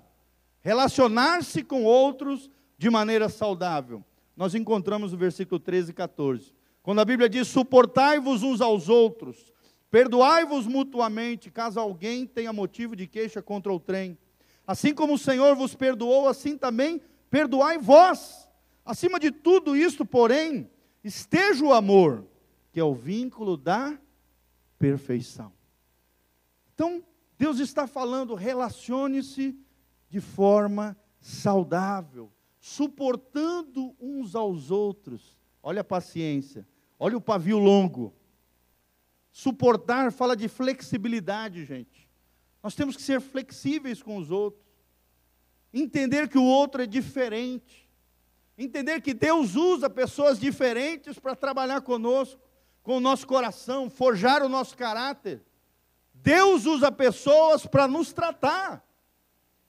Relacionar-se com outros de maneira saudável. Nós encontramos o versículo 13 e 14. Quando a Bíblia diz: suportai-vos uns aos outros, perdoai-vos mutuamente, caso alguém tenha motivo de queixa contra o trem. Assim como o Senhor vos perdoou, assim também perdoai vós. Acima de tudo isto, porém, esteja o amor, que é o vínculo da perfeição. Então, Deus está falando, relacione-se de forma saudável, suportando uns aos outros. Olha a paciência, olha o pavio longo. Suportar fala de flexibilidade, gente. Nós temos que ser flexíveis com os outros. Entender que o outro é diferente. Entender que Deus usa pessoas diferentes para trabalhar conosco, com o nosso coração, forjar o nosso caráter. Deus usa pessoas para nos tratar.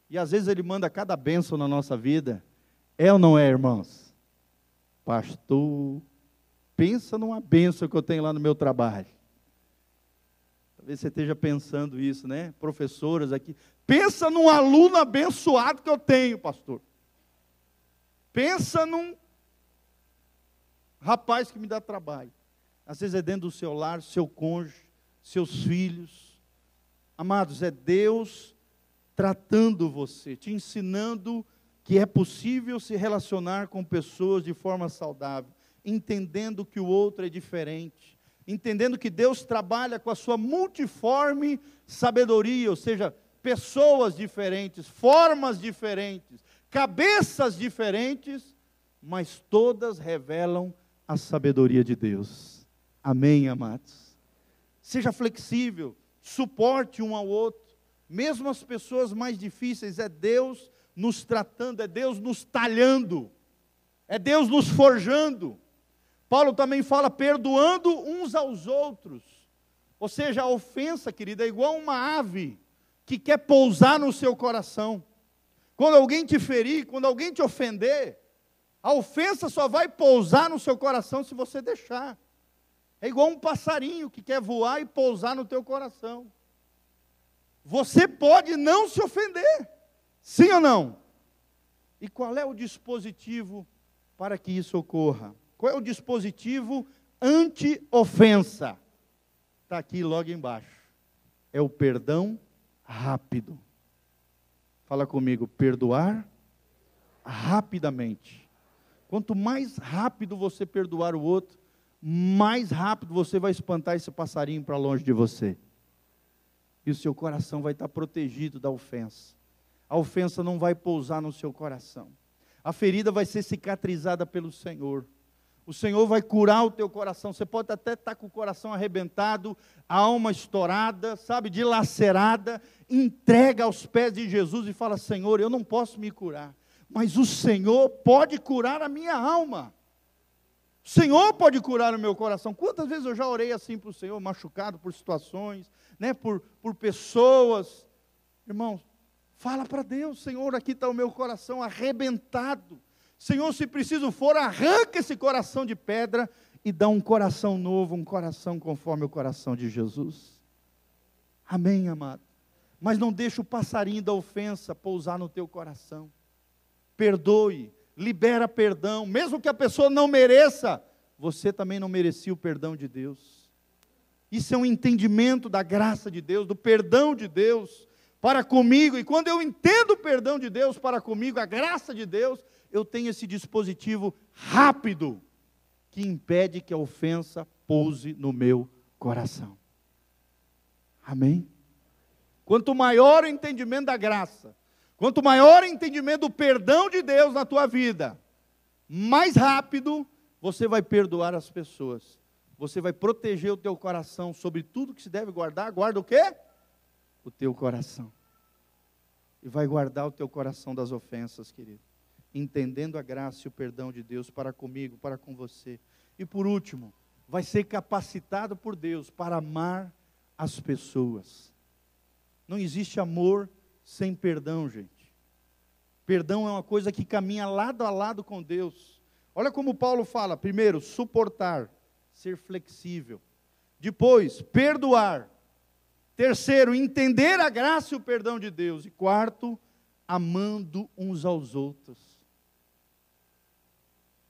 E às vezes Ele manda cada bênção na nossa vida. É ou não é, irmãos? Pastor, pensa numa bênção que eu tenho lá no meu trabalho. Talvez você esteja pensando isso, né? Professoras aqui. Pensa num aluno abençoado que eu tenho, pastor. Pensa num rapaz que me dá trabalho. Às vezes é dentro do seu lar, seu cônjuge, seus filhos. Amados, é Deus tratando você, te ensinando que é possível se relacionar com pessoas de forma saudável, entendendo que o outro é diferente, entendendo que Deus trabalha com a sua multiforme sabedoria, ou seja, pessoas diferentes, formas diferentes, cabeças diferentes, mas todas revelam a sabedoria de Deus. Amém, amados? Seja flexível, suporte um ao outro, mesmo as pessoas mais difíceis, é Deus nos tratando, é Deus nos talhando, é Deus nos forjando. Paulo também fala perdoando uns aos outros. Ou seja, a ofensa, querida, é igual uma ave que quer pousar no seu coração. Quando alguém te ferir, quando alguém te ofender, a ofensa só vai pousar no seu coração se você deixar. É igual um passarinho que quer voar e pousar no teu coração. Você pode não se ofender. Sim ou não? E qual é o dispositivo para que isso ocorra? Qual é o dispositivo anti-ofensa? Está aqui logo embaixo. É o perdão rápido. Fala comigo, perdoar rapidamente. Quanto mais rápido você perdoar o outro, mais rápido você vai espantar esse passarinho para longe de você. E o seu coração vai estar protegido da ofensa. A ofensa não vai pousar no seu coração. A ferida vai ser cicatrizada pelo Senhor. O Senhor vai curar o teu coração. Você pode até estar com o coração arrebentado, a alma estourada, sabe, dilacerada. Entrega aos pés de Jesus e fala: Senhor, eu não posso me curar, mas o Senhor pode curar a minha alma. O Senhor pode curar o meu coração. Quantas vezes eu já orei assim para o Senhor, machucado por situações, né, por, por pessoas. Irmãos, fala para Deus: Senhor, aqui está o meu coração arrebentado. Senhor, se preciso for, arranca esse coração de pedra e dá um coração novo, um coração conforme o coração de Jesus. Amém, amado. Mas não deixe o passarinho da ofensa pousar no teu coração. Perdoe, libera perdão, mesmo que a pessoa não mereça, você também não merecia o perdão de Deus. Isso é um entendimento da graça de Deus, do perdão de Deus para comigo. E quando eu entendo o perdão de Deus para comigo, a graça de Deus, eu tenho esse dispositivo rápido que impede que a ofensa pouse no meu coração. Amém? Quanto maior o entendimento da graça, quanto maior o entendimento do perdão de Deus na tua vida, mais rápido você vai perdoar as pessoas. Você vai proteger o teu coração sobre tudo que se deve guardar. Guarda o quê? O teu coração. E vai guardar o teu coração das ofensas, querido entendendo a graça e o perdão de Deus para comigo, para com você. E por último, vai ser capacitado por Deus para amar as pessoas. Não existe amor sem perdão, gente. Perdão é uma coisa que caminha lado a lado com Deus. Olha como Paulo fala: primeiro, suportar, ser flexível. Depois, perdoar. Terceiro, entender a graça e o perdão de Deus. E quarto, amando uns aos outros.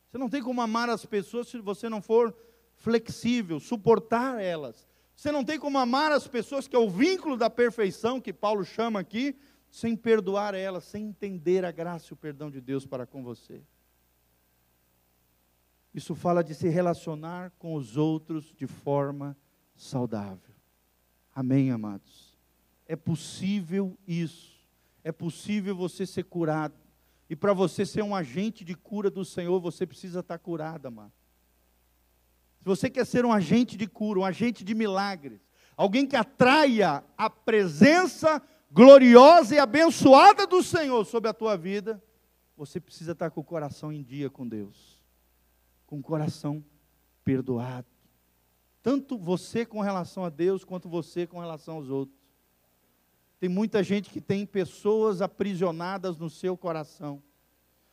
Você não tem como amar as pessoas se você não for flexível, suportar elas. Você não tem como amar as pessoas, que é o vínculo da perfeição que Paulo chama aqui, sem perdoar elas, sem entender a graça e o perdão de Deus para com você. Isso fala de se relacionar com os outros de forma saudável. Amém, amados? É possível isso. É possível você ser curado. E para você ser um agente de cura do Senhor, você precisa estar curado, amado. Se você quer ser um agente de cura, um agente de milagres, alguém que atraia a presença gloriosa e abençoada do Senhor sobre a tua vida, você precisa estar com o coração em dia com Deus, com o coração perdoado. Tanto você com relação a Deus, quanto você com relação aos outros. Tem muita gente que tem pessoas aprisionadas no seu coração.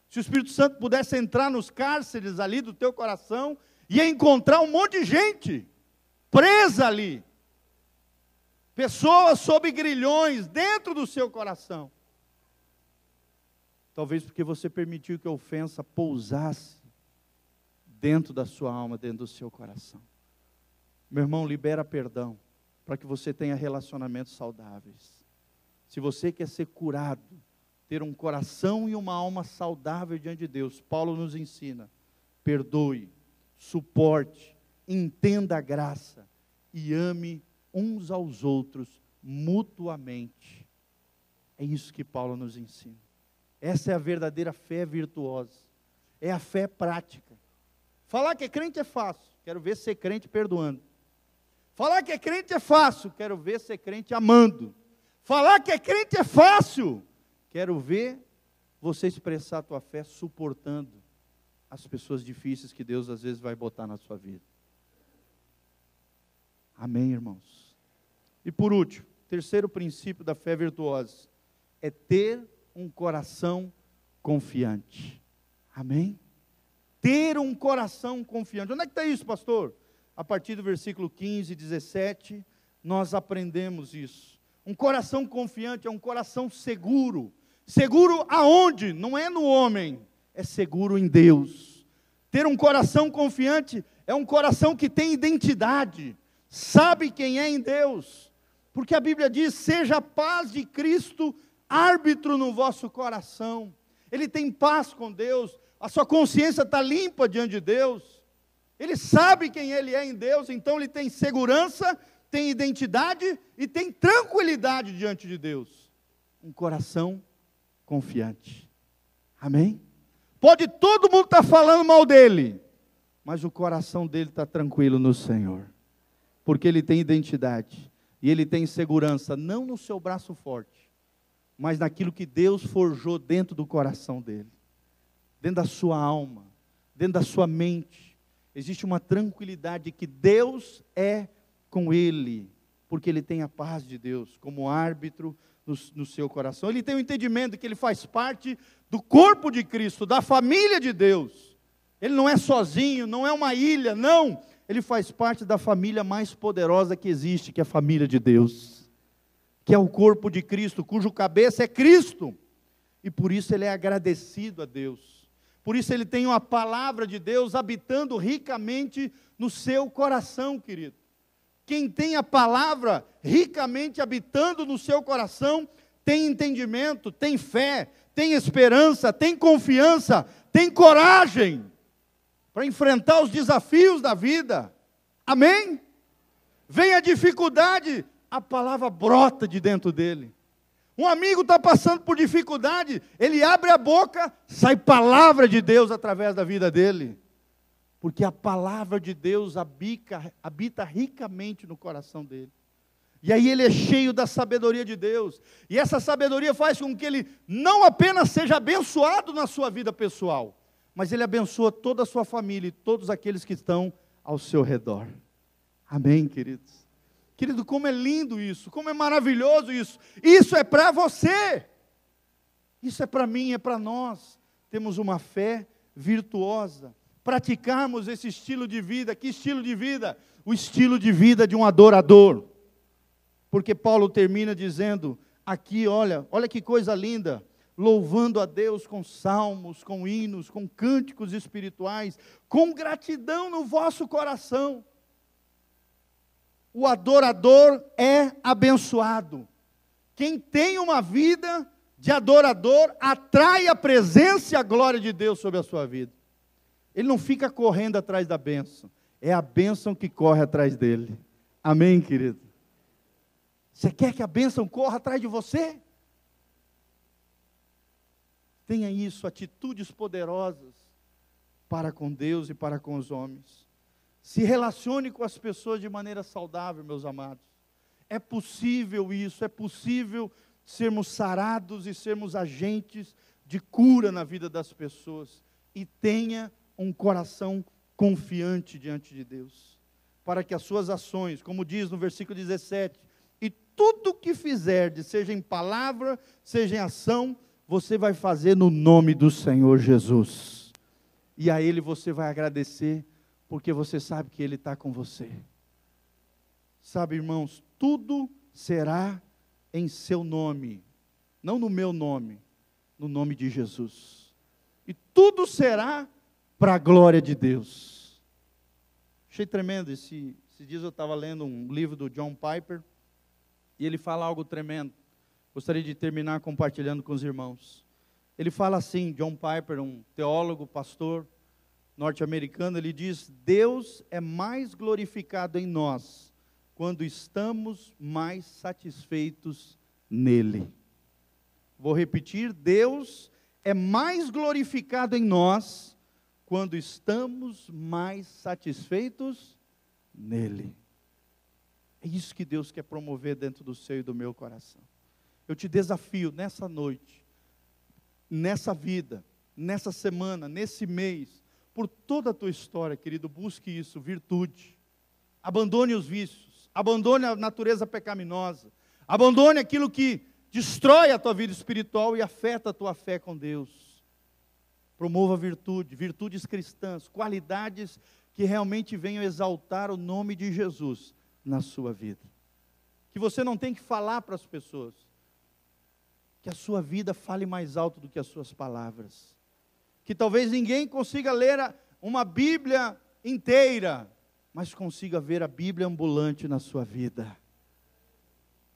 Se o Espírito Santo pudesse entrar nos cárceres ali do teu coração, ia encontrar um monte de gente presa ali. Pessoas sob grilhões dentro do seu coração. Talvez porque você permitiu que a ofensa pousasse dentro da sua alma, dentro do seu coração. Meu irmão, libera perdão para que você tenha relacionamentos saudáveis. Se você quer ser curado, ter um coração e uma alma saudável diante de Deus, Paulo nos ensina: perdoe, suporte, entenda a graça e ame uns aos outros mutuamente. É isso que Paulo nos ensina. Essa é a verdadeira fé virtuosa. É a fé prática. Falar que é crente é fácil. Quero ver ser crente perdoando. Falar que é crente é fácil. Quero ver ser crente amando. Falar que é crente é fácil. Quero ver você expressar a tua fé suportando as pessoas difíceis que Deus às vezes vai botar na sua vida. Amém, irmãos? E por último, terceiro princípio da fé virtuosa é ter um coração confiante. Amém? Ter um coração confiante. Onde é que está isso, pastor? A partir do versículo 15, 17, nós aprendemos isso. Um coração confiante é um coração seguro. Seguro aonde? Não é no homem, é seguro em Deus. Ter um coração confiante é um coração que tem identidade, sabe quem é em Deus. Porque a Bíblia diz: seja a paz de Cristo árbitro no vosso coração. Ele tem paz com Deus, a sua consciência está limpa diante de Deus. Ele sabe quem ele é em Deus, então ele tem segurança, tem identidade e tem tranquilidade diante de Deus. Um coração confiante. Amém? Pode todo mundo estar tá falando mal dele, mas o coração dele está tranquilo no Senhor, porque ele tem identidade e ele tem segurança, não no seu braço forte, mas naquilo que Deus forjou dentro do coração dele, dentro da sua alma, dentro da sua mente. Existe uma tranquilidade que Deus é com ele, porque ele tem a paz de Deus como árbitro no, no, seu coração. Ele tem o entendimento que ele faz parte do corpo de Cristo, da família de Deus. Ele não é sozinho, não é uma ilha, não. Ele faz parte da família mais poderosa que existe, que é a família de Deus, que é o corpo de Cristo, cujo cabeça é Cristo. E por isso ele é agradecido a Deus. Por isso ele tem uma palavra de Deus habitando ricamente no seu coração, querido. Quem tem a palavra ricamente habitando no seu coração, tem entendimento, tem fé, tem esperança, tem confiança, tem coragem para enfrentar os desafios da vida. Amém? Vem a dificuldade, a palavra brota de dentro dele. Um amigo está passando por dificuldade, ele abre a boca, sai palavra de Deus através da vida dele porque a palavra de Deus habita, habita ricamente no coração dele. E aí ele é cheio da sabedoria de Deus. E essa sabedoria faz com que ele não apenas seja abençoado na sua vida pessoal, mas ele abençoa toda a sua família e todos aqueles que estão ao seu redor. Amém, queridos? Querido, como é lindo isso, como é maravilhoso isso. Isso é para você. Isso é para mim, é para nós. Temos uma fé virtuosa praticarmos esse estilo de vida. Que estilo de vida? O estilo de vida de um adorador. Porque Paulo termina dizendo aqui, olha, olha que coisa linda, louvando a Deus com salmos, com hinos, com cânticos espirituais, com gratidão no vosso coração. O adorador é abençoado. Quem tem uma vida de adorador atrai a presença e a glória de Deus sobre a sua vida. Ele não fica correndo atrás da bênção, é a bênção que corre atrás dele. Amém, querido? Você quer que a bênção corra atrás de você? Tenha isso, atitudes poderosas para com Deus e para com os homens. Se relacione com as pessoas de maneira saudável, meus amados. É possível isso, é possível sermos sarados e sermos agentes de cura na vida das pessoas. E tenha um coração confiante diante de Deus, para que as suas ações, como diz no versículo 17, e tudo que fizerdes, seja em palavra, seja em ação, você vai fazer no nome do Senhor Jesus. E a Ele você vai agradecer, porque você sabe que Ele está com você. Sabe, irmãos, tudo será em seu nome, não no meu nome, no nome de Jesus. E tudo será para a glória de Deus. Achei tremendo. Esse, esses dias eu estava lendo um livro do John Piper e ele fala algo tremendo. Gostaria de terminar compartilhando com os irmãos. Ele fala assim, John Piper, um teólogo, pastor norte-americano, ele diz: Deus é mais glorificado em nós quando estamos mais satisfeitos nele. Vou repetir: Deus é mais glorificado em nós quando estamos mais satisfeitos nele. É isso que Deus quer promover dentro do seu e do meu coração. Eu te desafio nessa noite, nessa vida, nessa semana, nesse mês, por toda a tua história, querido, busque isso, virtude. Abandone os vícios, abandone a natureza pecaminosa, abandone aquilo que destrói a tua vida espiritual e afeta a tua fé com Deus. Promova virtude, virtudes cristãs, qualidades que realmente venham exaltar o nome de Jesus na sua vida. Que você não tem que falar para as pessoas. Que a sua vida fale mais alto do que as suas palavras. Que talvez ninguém consiga ler uma Bíblia inteira, mas consiga ver a Bíblia ambulante na sua vida.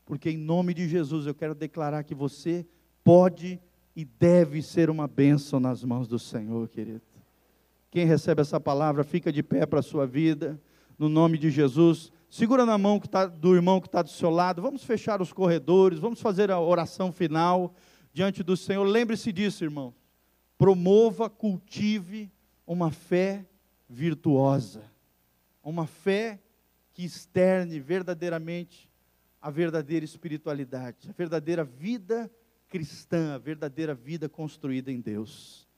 Porque em nome de Jesus eu quero declarar que você pode e deve ser uma bênção nas mãos do Senhor, querido. Quem recebe essa palavra, fica de pé para a sua vida, no nome de Jesus. Segura na mão tá, do irmão que está do seu lado. Vamos fechar os corredores, vamos fazer a oração final diante do Senhor. Lembre-se disso, irmão. Promova, cultive uma fé virtuosa, uma fé que externe verdadeiramente a verdadeira espiritualidade, a verdadeira vida cristã, a verdadeira vida construída em Deus.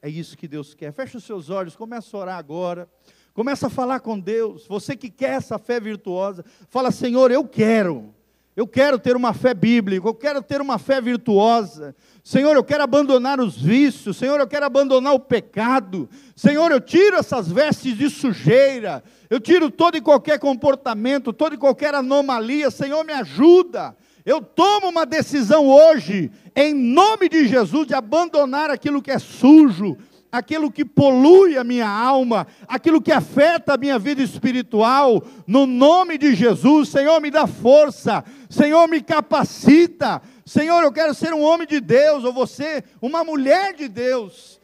É isso que Deus quer. Feche os seus olhos, começa a orar agora. Começa a falar com Deus. Você que quer essa fé virtuosa, fala: Senhor, eu quero. Eu quero ter uma fé bíblica, eu quero ter uma fé virtuosa. Senhor, eu quero abandonar os vícios. Senhor, eu quero abandonar o pecado. Senhor, eu tiro essas vestes de sujeira. Eu tiro todo e qualquer comportamento, toda e qualquer anomalia. Senhor, me ajuda. Eu tomo uma decisão hoje, em nome de Jesus, de abandonar aquilo que é sujo, aquilo que polui a minha alma, aquilo que afeta a minha vida espiritual, no nome de Jesus. Senhor, me dá força, Senhor, me capacita. Senhor, eu quero ser um homem de Deus, ou você, uma mulher de Deus.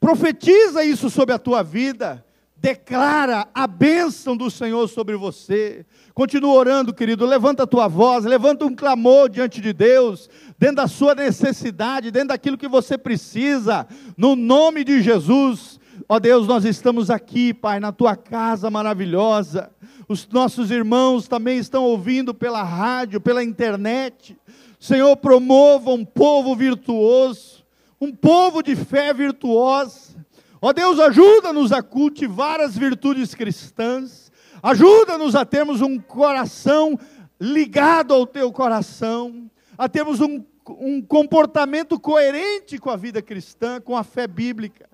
Profetiza isso sobre a tua vida. Declara a bênção do Senhor sobre você. Continua orando, querido. Levanta a tua voz, levanta um clamor diante de Deus, dentro da sua necessidade, dentro daquilo que você precisa, no nome de Jesus. Ó Deus, nós estamos aqui, Pai, na tua casa maravilhosa. Os nossos irmãos também estão ouvindo pela rádio, pela internet. Senhor, promova um povo virtuoso, um povo de fé virtuosa. Ó Deus, ajuda-nos a cultivar as virtudes cristãs Ajuda-nos a termos um coração ligado ao teu coração, a termos um, um comportamento coerente com a vida cristã, com a fé bíblica.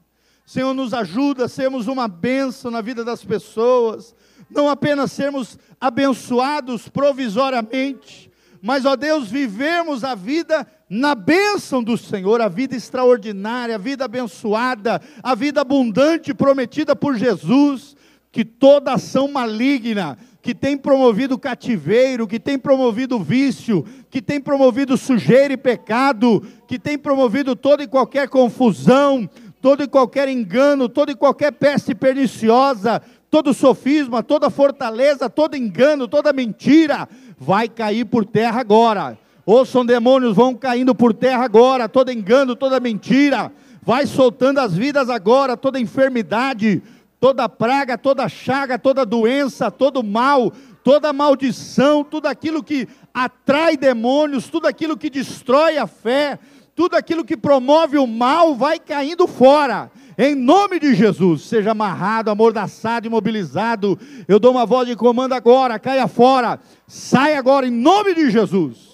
Senhor, nos ajuda a sermos uma bênção na vida das pessoas, não apenas sermos abençoados provisoriamente, mas, ó Deus, vivemos a vida na bênção do Senhor, a vida extraordinária, a vida abençoada, a vida abundante prometida por Jesus, que toda ação maligna, que tem promovido cativeiro, que tem promovido vício, que tem promovido sujeira e pecado, que tem promovido toda e qualquer confusão, todo e qualquer engano, toda e qualquer peste perniciosa, todo sofisma, toda fortaleza, todo engano, toda mentira, vai cair por terra agora. Ouçam demônios, vão caindo por terra agora, todo engano, toda mentira, vai soltando as vidas agora, toda enfermidade, toda praga, toda chaga, toda doença, todo mal, toda maldição, tudo aquilo que atrai demônios, tudo aquilo que destrói a fé, tudo aquilo que promove o mal vai caindo fora. Em nome de Jesus, seja amarrado, amordaçado, imobilizado. Eu dou uma voz de comando agora, caia fora. Sai agora em nome de Jesus.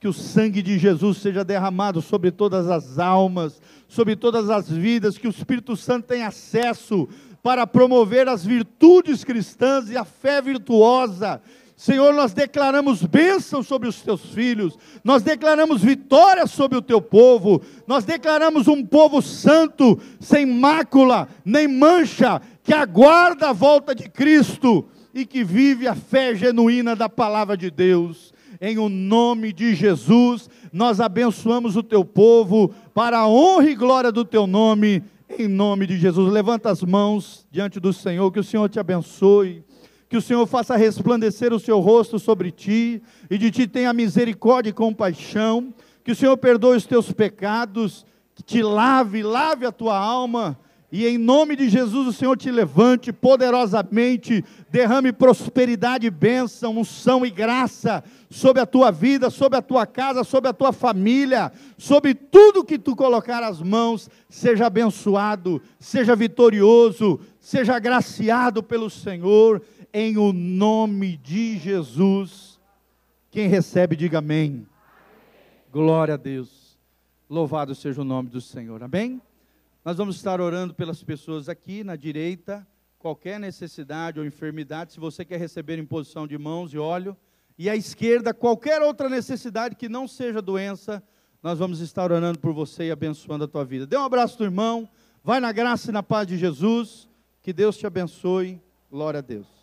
Que o sangue de Jesus seja derramado sobre todas as almas, sobre todas as vidas, que o Espírito Santo tenha acesso para promover as virtudes cristãs e a fé virtuosa Senhor, nós declaramos bênção sobre os teus filhos, nós declaramos vitória sobre o teu povo, nós declaramos um povo santo, sem mácula, nem mancha, que aguarda a volta de Cristo e que vive a fé genuína da palavra de Deus. Em o nome de Jesus, nós abençoamos o teu povo para a honra e glória do teu nome, em nome de Jesus. Levanta as mãos diante do Senhor, que o Senhor te abençoe que o Senhor faça resplandecer o seu rosto sobre ti, e de ti tenha misericórdia e compaixão, que o Senhor perdoe os teus pecados, que te lave, lave a tua alma, e em nome de Jesus o Senhor te levante poderosamente, derrame prosperidade bênção, unção e graça sobre a tua vida, sobre a tua casa, sobre a tua família, sobre tudo que tu colocar as mãos, seja abençoado, seja vitorioso, seja agraciado pelo Senhor em o nome de Jesus. Quem recebe, diga amém. Glória a Deus. Louvado seja o nome do Senhor. Amém? Nós vamos estar orando pelas pessoas aqui na direita, qualquer necessidade ou enfermidade, se você quer receber imposição de mãos e óleo, e à esquerda, qualquer outra necessidade que não seja doença, nós vamos estar orando por você e abençoando a tua vida. Dê um abraço do irmão, vai na graça e na paz de Jesus, que Deus te abençoe. Glória a Deus.